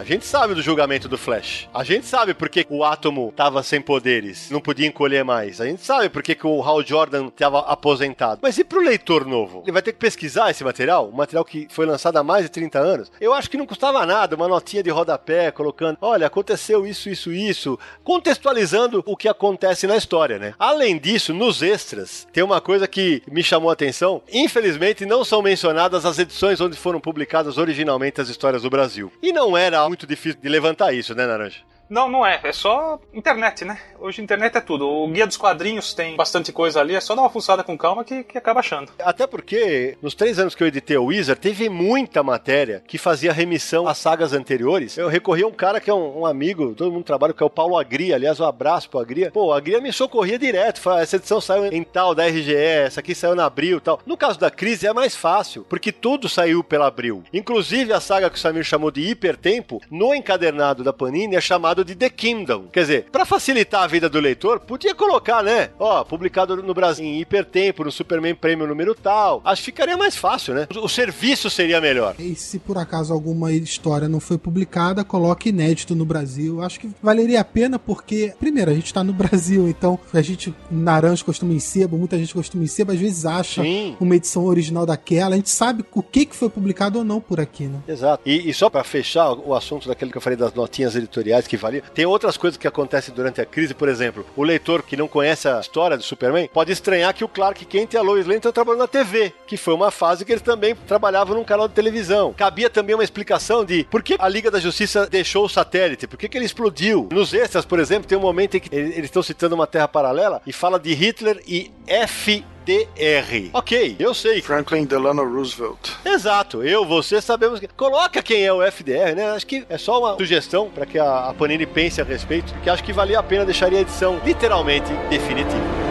a gente sabe do julgamento do Flash. A gente sabe por que o Átomo tava sem poderes, não podia encolher mais. A gente sabe por que que o Hal Jordan tava aposentado. Mas e pro leitor novo? Ele vai ter que pesquisar esse material, um material que foi lançado há mais de 30 anos. Eu acho que não custava nada, uma notinha de rodapé colocando, olha, aconteceu isso, isso, isso, contextualizando o que acontece na história, né? Além disso, nos extras, tem uma coisa que me chamou a atenção. Infelizmente, não são mencionadas as edições onde foram publicadas originalmente as histórias do Brasil. E não era muito difícil de levantar isso, né, Naranja? Não, não é. É só internet, né? Hoje internet é tudo. O guia dos quadrinhos tem bastante coisa ali. É só dar uma fuçada com calma que, que acaba achando. Até porque, nos três anos que eu editei o Wizard, teve muita matéria que fazia remissão às sagas anteriores. Eu recorri a um cara que é um, um amigo, todo mundo trabalha, que é o Paulo Agria. Aliás, um abraço pro Agria. Pô, o Agria me socorria direto. Fala, essa edição saiu em tal, da RGE, essa aqui saiu na Abril tal. No caso da crise é mais fácil, porque tudo saiu pela Abril. Inclusive a saga que o Samir chamou de Hipertempo, no encadernado da Panini é chamado de The Kingdom. Quer dizer, pra facilitar a vida do leitor, podia colocar, né? Ó, publicado no Brasil em Hipertempo, no Superman Prêmio número tal. Acho que ficaria mais fácil, né? O, o serviço seria melhor. E se por acaso alguma história não foi publicada, coloque inédito no Brasil. Acho que valeria a pena porque, primeiro, a gente tá no Brasil, então a gente, naranja costuma em sebo, muita gente costuma em sebo, às vezes acha Sim. uma edição original daquela. A gente sabe o que, que foi publicado ou não por aqui, né? Exato. E, e só pra fechar o assunto daquele que eu falei das notinhas editoriais que valia, tem outras coisas que acontecem durante a crise, por exemplo, o leitor que não conhece a história do Superman pode estranhar que o Clark Kent e a Lois Lane estão trabalhando na TV, que foi uma fase que eles também trabalhavam num canal de televisão. Cabia também uma explicação de por que a Liga da Justiça deixou o satélite, por que, que ele explodiu. Nos extras, por exemplo, tem um momento em que eles estão citando uma terra paralela e fala de Hitler e F. DR. Ok, eu sei. Franklin Delano Roosevelt. Exato, eu, você sabemos que. Coloca quem é o FDR, né? Acho que é só uma sugestão para que a, a Panini pense a respeito, que acho que valia a pena deixaria a edição literalmente definitiva.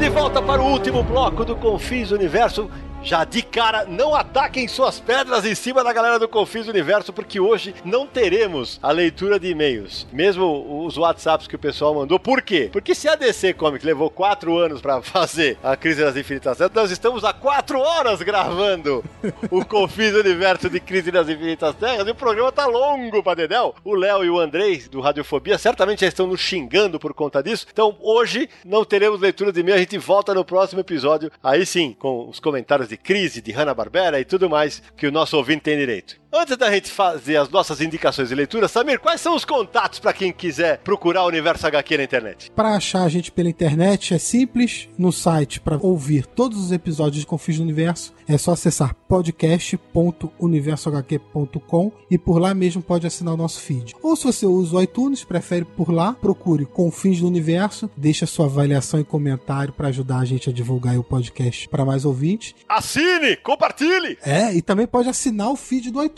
De volta para o último bloco do Confins Universo. Já de cara, não ataquem suas pedras em cima da galera do Confis Universo, porque hoje não teremos a leitura de e-mails. Mesmo os WhatsApps que o pessoal mandou. Por quê? Porque se a DC Comics levou quatro anos para fazer a Crise das Infinitas Terras, nós estamos há quatro horas gravando o Confis Universo de Crise das Infinitas Terras e o programa tá longo pra Dedel. O Léo e o Andrei, do Radiofobia, certamente já estão nos xingando por conta disso. Então, hoje não teremos leitura de e-mail, a gente volta no próximo episódio, aí sim, com os comentários de crise, de Hanna-Barbera e tudo mais que o nosso ouvinte tem direito. Antes da gente fazer as nossas indicações de leitura, Samir, quais são os contatos para quem quiser procurar o Universo HQ na internet? Para achar a gente pela internet é simples. No site, para ouvir todos os episódios de Confis do Universo, é só acessar podcast.universohq.com e por lá mesmo pode assinar o nosso feed. Ou se você usa o iTunes, prefere por lá, procure Confins do Universo, deixa sua avaliação e comentário para ajudar a gente a divulgar o podcast para mais ouvintes. Assine, compartilhe! É, e também pode assinar o feed do iTunes.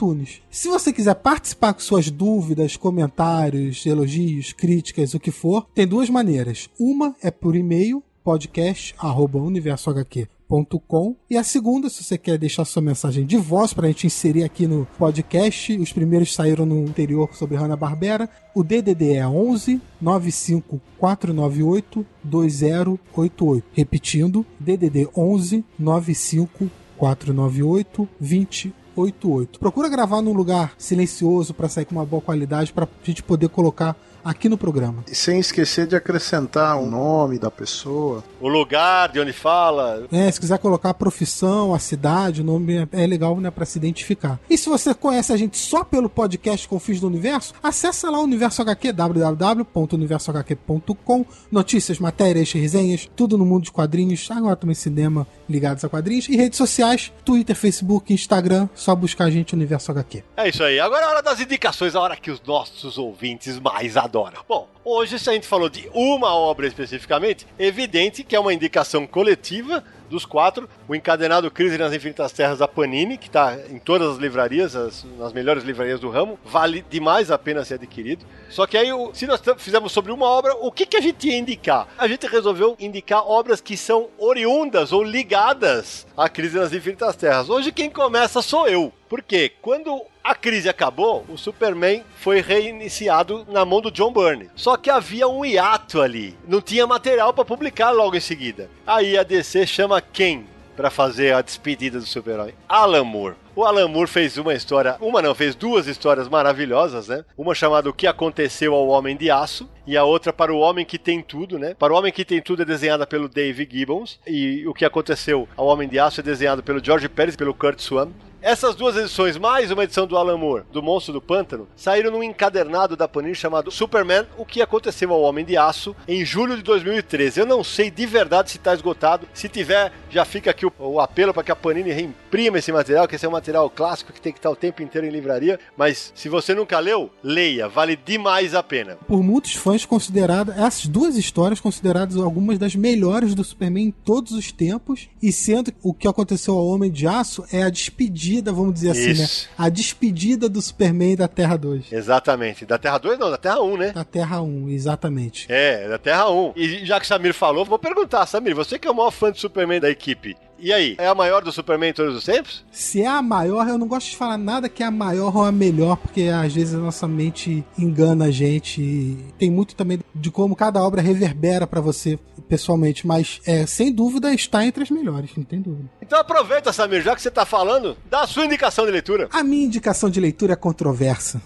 Se você quiser participar com suas dúvidas, comentários, elogios, críticas, o que for, tem duas maneiras. Uma é por e-mail, podcast@universohq.com e a segunda, se você quer deixar sua mensagem de voz para a gente inserir aqui no podcast, os primeiros saíram no anterior sobre Hanna Barbera. O DDD é 11 95 498 2088. Repetindo, DDD 11 95 498 2088. 88. Procura gravar num lugar silencioso para sair com uma boa qualidade para a gente poder colocar aqui no programa. E sem esquecer de acrescentar o nome da pessoa. O lugar de onde fala. É, se quiser colocar a profissão, a cidade, o nome é, legal, né, para se identificar. E se você conhece a gente só pelo podcast Confis do Universo, acessa lá o Universo HQ, www.universohq.com. Notícias, matérias, resenhas, tudo no mundo de quadrinhos, agora também cinema ligados a quadrinhos e redes sociais, Twitter, Facebook, Instagram, só buscar a gente Universo HQ. É isso aí. Agora é a hora das indicações, a hora que os nossos ouvintes mais adoram. Bom, hoje se a gente falou de uma obra especificamente, evidente que é uma indicação coletiva dos quatro, o encadenado Crise nas Infinitas Terras da Panini, que está em todas as livrarias, as, nas melhores livrarias do ramo, vale demais a pena ser adquirido. Só que aí, se nós fizermos sobre uma obra, o que, que a gente ia indicar? A gente resolveu indicar obras que são oriundas ou ligadas à Crise nas Infinitas Terras. Hoje quem começa sou eu. Por quê? Quando a crise acabou, o Superman foi reiniciado na mão do John Byrne. Só que havia um hiato ali. Não tinha material para publicar logo em seguida. Aí a DC chama quem para fazer a despedida do super-herói? Alan Moore. O Alan Moore fez uma história, uma não, fez duas histórias maravilhosas, né? Uma chamada O que aconteceu ao Homem de Aço e a outra para o Homem que tem tudo, né? Para o Homem que tem tudo é desenhada pelo Dave Gibbons e o que aconteceu ao Homem de Aço é desenhado pelo George Pérez pelo Kurt Swan. Essas duas edições, mais uma edição do Alan Moore, do Monstro do Pântano, saíram num encadernado da Panini chamado Superman, o que aconteceu ao Homem de Aço, em julho de 2013. Eu não sei de verdade se está esgotado. Se tiver, já fica aqui o, o apelo para que a Panini reimprima esse material, que esse é um material clássico que tem que estar o tempo inteiro em livraria. Mas se você nunca leu, leia, vale demais a pena. Por muitos fãs considerada essas duas histórias consideradas algumas das melhores do Superman em todos os tempos, e sendo o que aconteceu ao Homem de Aço é a despedida, vamos dizer assim, Isso. né? A despedida do Superman da Terra 2. Exatamente. Da Terra 2 não, da Terra 1, né? Da Terra 1, exatamente. É, da Terra 1. E já que o Samir falou, vou perguntar, Samir, você que é o maior fã de Superman da equipe, e aí, é a maior do Superman em todos os tempos? Se é a maior, eu não gosto de falar nada que é a maior ou a melhor, porque às vezes a nossa mente engana a gente. e Tem muito também de como cada obra reverbera pra você pessoalmente, mas é, sem dúvida está entre as melhores, não tem dúvida. Então aproveita, Samir, já que você tá falando, dá a sua indicação de leitura. A minha indicação de leitura é controversa.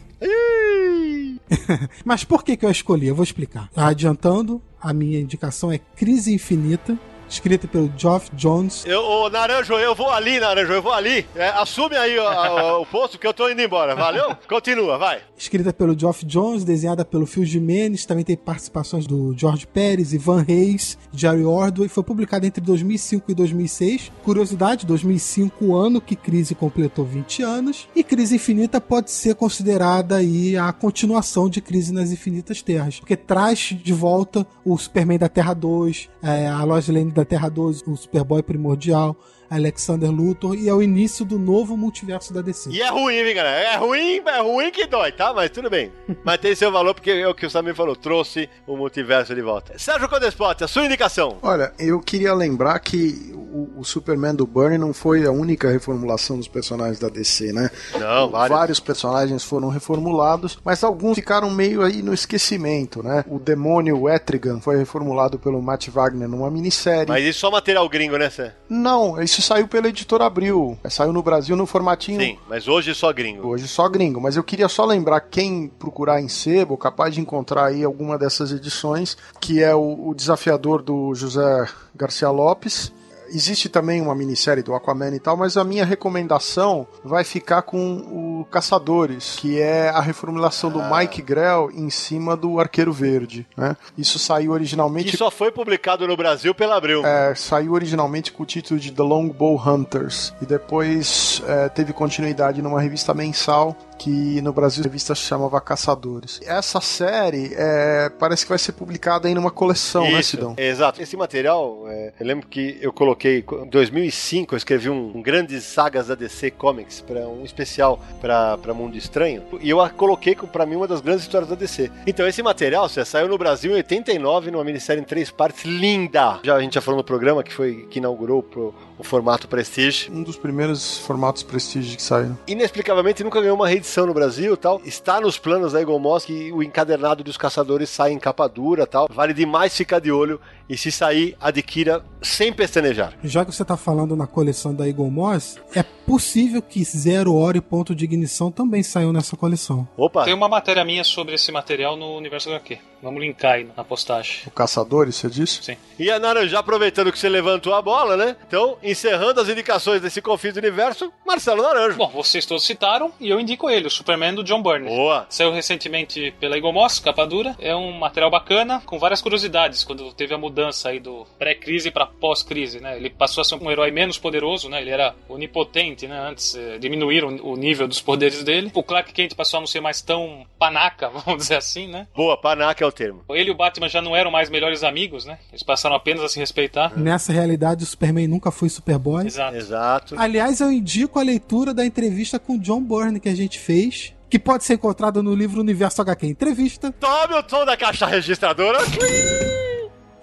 Mas por que, que eu escolhi? Eu vou explicar. Adiantando, a minha indicação é Crise Infinita, escrita pelo Geoff Jones. Eu, ô, Naranjo, eu vou ali, Naranjo, eu vou ali. É, assume aí ó, o posto que eu tô indo embora, valeu? Continua, vai. Escrita pelo Geoff Jones, desenhada pelo Phil Jimenez, também tem participações do George Pérez, Ivan Reis, Jerry Ordway. Foi publicada entre 2005 e 2006. Curiosidade, 2005, o ano que Crise completou 20 anos. E Crise Infinita pode ser considerada aí a continuação de Crise nas Infinitas Terras, porque traz de volta o Superman da Terra 2, é, a Lois Lane da Terra 2, o Superboy Primordial, Alexander Luthor, e é o início do novo multiverso da DC. E é ruim, hein, galera? É ruim, é ruim que dói, tá? Mas tudo bem. Mas tem seu valor, porque é o que o Samir falou, trouxe o multiverso de volta. Sérgio Codespot, a sua indicação. Olha, eu queria lembrar que o o, Superman do Burnie não foi a única reformulação dos personagens da DC, né? Não, vários. Vários personagens foram reformulados, mas alguns ficaram meio aí no esquecimento, né? O demônio Etrigan foi reformulado pelo Matt Wagner numa minissérie. Mas isso só material gringo, né, Sam? Não, isso saiu pela editora Abril. Saiu no Brasil no formatinho. Sim, mas hoje só gringo. Hoje só gringo, mas eu queria só lembrar quem procurar em sebo, capaz de encontrar aí alguma dessas edições, que é o, o desafiador do José Garcia Lopes. Existe também uma minissérie do Aquaman e tal, mas a minha recomendação vai ficar com o Caçadores, que é a reformulação do Mike Grell em cima do Arqueiro Verde. Né? Isso saiu originalmente. Que só foi publicado no Brasil pela Abril. É, saiu originalmente com o título de The Longbow Hunters e depois é, teve continuidade numa revista mensal que no Brasil a revista se chamava Caçadores. Essa série é, parece que vai ser publicada aí numa coleção, né, Isso, Sidão? Exato. Esse material, é, eu lembro que eu coloquei em 2005, eu escrevi um, um grandes sagas da DC Comics para um especial para Mundo Estranho e eu a coloquei para mim uma das grandes histórias da DC. Então esse material, você saiu no Brasil em 89 numa minissérie em três partes linda. Já a gente já falou no programa que foi que inaugurou pro, o formato Prestige. Um dos primeiros formatos Prestige que saíram. Inexplicavelmente nunca ganhou uma reedição no Brasil tal. Está nos planos da Eagle Moss que o encadernado dos caçadores sai em capa dura tal. Vale demais ficar de olho e se sair, adquira sem pestanejar. Já que você tá falando na coleção da Eagle Moss, é possível que Zero Hora e Ponto de Ignição também saiam nessa coleção. Opa! Tem uma matéria minha sobre esse material no Universo HQ. Vamos linkar aí na postagem. O Caçadores, você disse? Sim. E a Naranja, aproveitando que você levantou a bola, né? Então, encerrando as indicações desse Confins do Universo, Marcelo Naranjo. Bom, vocês todos citaram e eu indico ele, o Superman do John Byrne. Boa! Saiu recentemente pela Moss, capa dura. É um material bacana, com várias curiosidades, quando teve a mudança aí do pré-crise para pós-crise, né? Ele passou a ser um herói menos poderoso, né? Ele era onipotente, né? Antes eh, diminuíram o nível dos poderes dele. O Clark Kent passou a não ser mais tão panaca, vamos dizer assim, né? Boa, panaca é o termo. Ele e o Batman já não eram mais melhores amigos, né? Eles passaram apenas a se respeitar. Nessa realidade, o Superman nunca foi Superboy. Exato. Exato. Aliás, eu indico a leitura da entrevista com John Byrne que a gente fez, que pode ser encontrada no livro Universo HQ Entrevista, Tome o som da caixa registradora.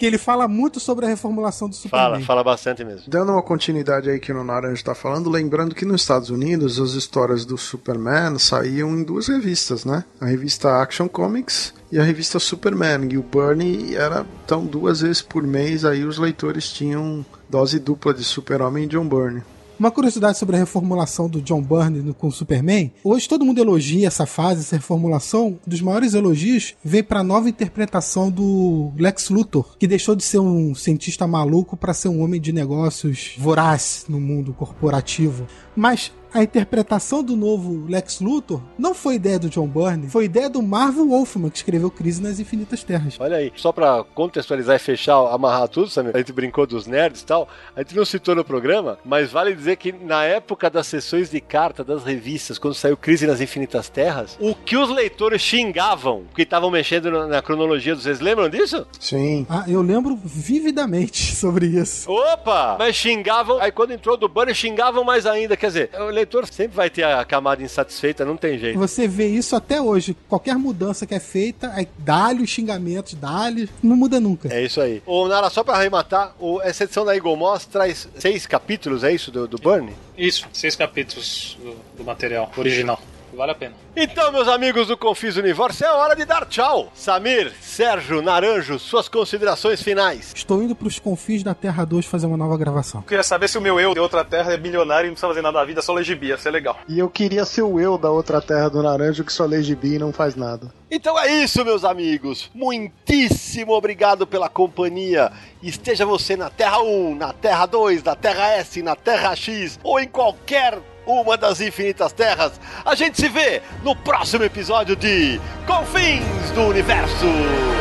Que ele fala muito sobre a reformulação do Fala, Superman. fala bastante mesmo. Dando uma continuidade aí que o Naranjo está falando, lembrando que nos Estados Unidos as histórias do Superman saíam em duas revistas, né? A revista Action Comics e a revista Superman. E o Bernie era, então, duas vezes por mês aí os leitores tinham dose dupla de Super-Homem e John Byrne. Uma curiosidade sobre a reformulação do John Byrne com o Superman. Hoje todo mundo elogia essa fase, essa reformulação. Um dos maiores elogios vem para a nova interpretação do Lex Luthor, que deixou de ser um cientista maluco para ser um homem de negócios voraz no mundo corporativo. Mas a interpretação do novo Lex Luthor não foi ideia do John Byrne, foi ideia do Marvel Wolfman, que escreveu Crise nas Infinitas Terras. Olha aí, só pra contextualizar e fechar, amarrar tudo, Samir, a gente brincou dos nerds e tal, a gente não citou no programa, mas vale dizer que na época das sessões de carta das revistas, quando saiu Crise nas Infinitas Terras, o que os leitores xingavam, que estavam mexendo na, na cronologia, vocês lembram disso? Sim. Ah, eu lembro vividamente sobre isso. Opa! Mas xingavam, aí quando entrou do banner, xingavam mais ainda, quer dizer, o leitor sempre vai ter a camada insatisfeita, não tem jeito. Você vê isso até hoje. Qualquer mudança que é feita, aí dá-lhe os xingamentos, dá-lhe. Não muda nunca. É isso aí. Ô, Nara, só pra arrematar, o- essa edição da Eagle Moss traz seis capítulos, é isso, do, do Burn? Isso, seis capítulos do, do material original. Vale a pena. Então, meus amigos do Confis Universo, é hora de dar tchau. Samir, Sérgio, Naranjo, suas considerações finais. Estou indo pros confins da Terra 2 fazer uma nova gravação. Queria saber se o meu eu de outra terra é milionário e não precisa fazer nada da vida, só ler gibi, ia ser legal. E eu queria ser o eu da outra terra do Naranjo que só lê gibi e não faz nada. Então é isso, meus amigos. Muitíssimo obrigado pela companhia. Esteja você na Terra 1, na Terra 2, na Terra S, na Terra X ou em qualquer uma das infinitas terras. A gente se vê no próximo episódio de Confins do Universo.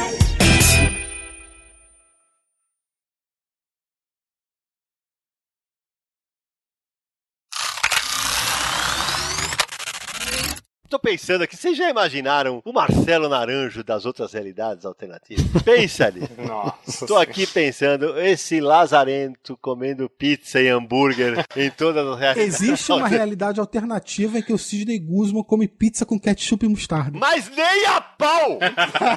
Pensando aqui, vocês já imaginaram o Marcelo Naranjo das outras realidades alternativas? Pensa ali. Nossa. Tô aqui pensando, esse lazarento comendo pizza e hambúrguer em todas as realidades. Existe uma realidade alternativa em que o Sidney Guzman come pizza com ketchup e mostarda. Mas nem a pau!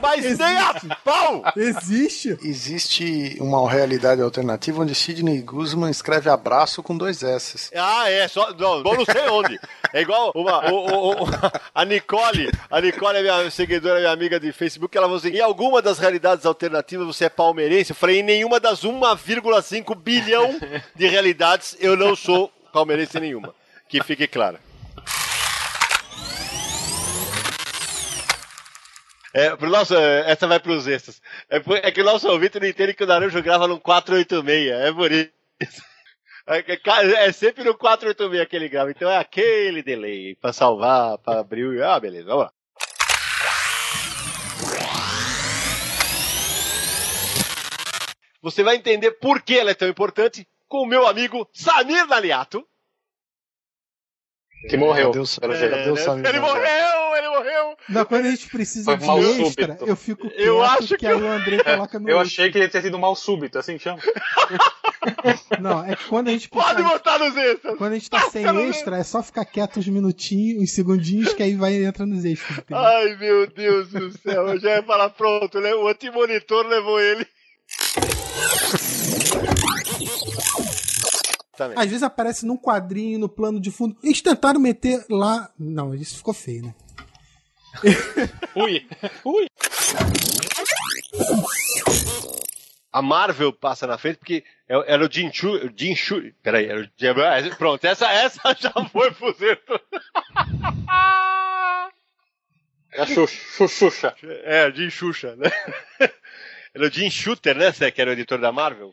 Mas nem a pau! Existe? Existe uma realidade alternativa onde Sidney Guzman escreve abraço com dois S's. Ah, é, só. Não, não sei onde. É igual uma, o- o- o- a Nicole. A Nicole é minha seguidora, minha amiga de Facebook. Ela falou assim: em alguma das realidades alternativas você é palmeirense? Eu falei: em nenhuma das 1,5 bilhão de realidades eu não sou palmeirense nenhuma. Que fique claro. É, pro nosso, é, essa vai pros extras. É, é que o nosso ouvinte não entende que o Naranjo grava no 486. É isso. É, cara, é sempre no 486 que ele grava. Então é aquele delay pra salvar, pra abrir. Ah, beleza, vamos lá. Você vai entender por que ela é tão importante com o meu amigo Samir Naliato. Que morreu. O, pelo é, jeito. cadê o né? Samir Ele morreu, ele morreu. Não, quando a gente precisa Foi de mal extra, súbito. eu fico quieto, Eu acho que aí o André coloca no Eu achei que ele tinha sido mal súbito, assim chama. Não, é que quando a gente Pode precisa... botar nos extras. Quando a gente tá sem Pelo extra, é só ficar quieto uns minutinhos, uns segundinhos, que aí vai entra nos extras. entendeu? Ai, meu Deus do céu. Eu já ia falar, pronto, né? o antimonitor levou ele. Também. Às vezes aparece num quadrinho, no plano de fundo. Eles tentaram meter lá. Não, isso ficou feio, né? Ui, ui. A Marvel passa na frente porque é- era o Jim Chu. Jim Chu peraí, era o Jim, ah, pronto, essa, essa já foi Zeto. É a Xuxa. Xuxa. É, o Jim Xuxa, né? Era o Jim Shooter, né, que era o editor da Marvel?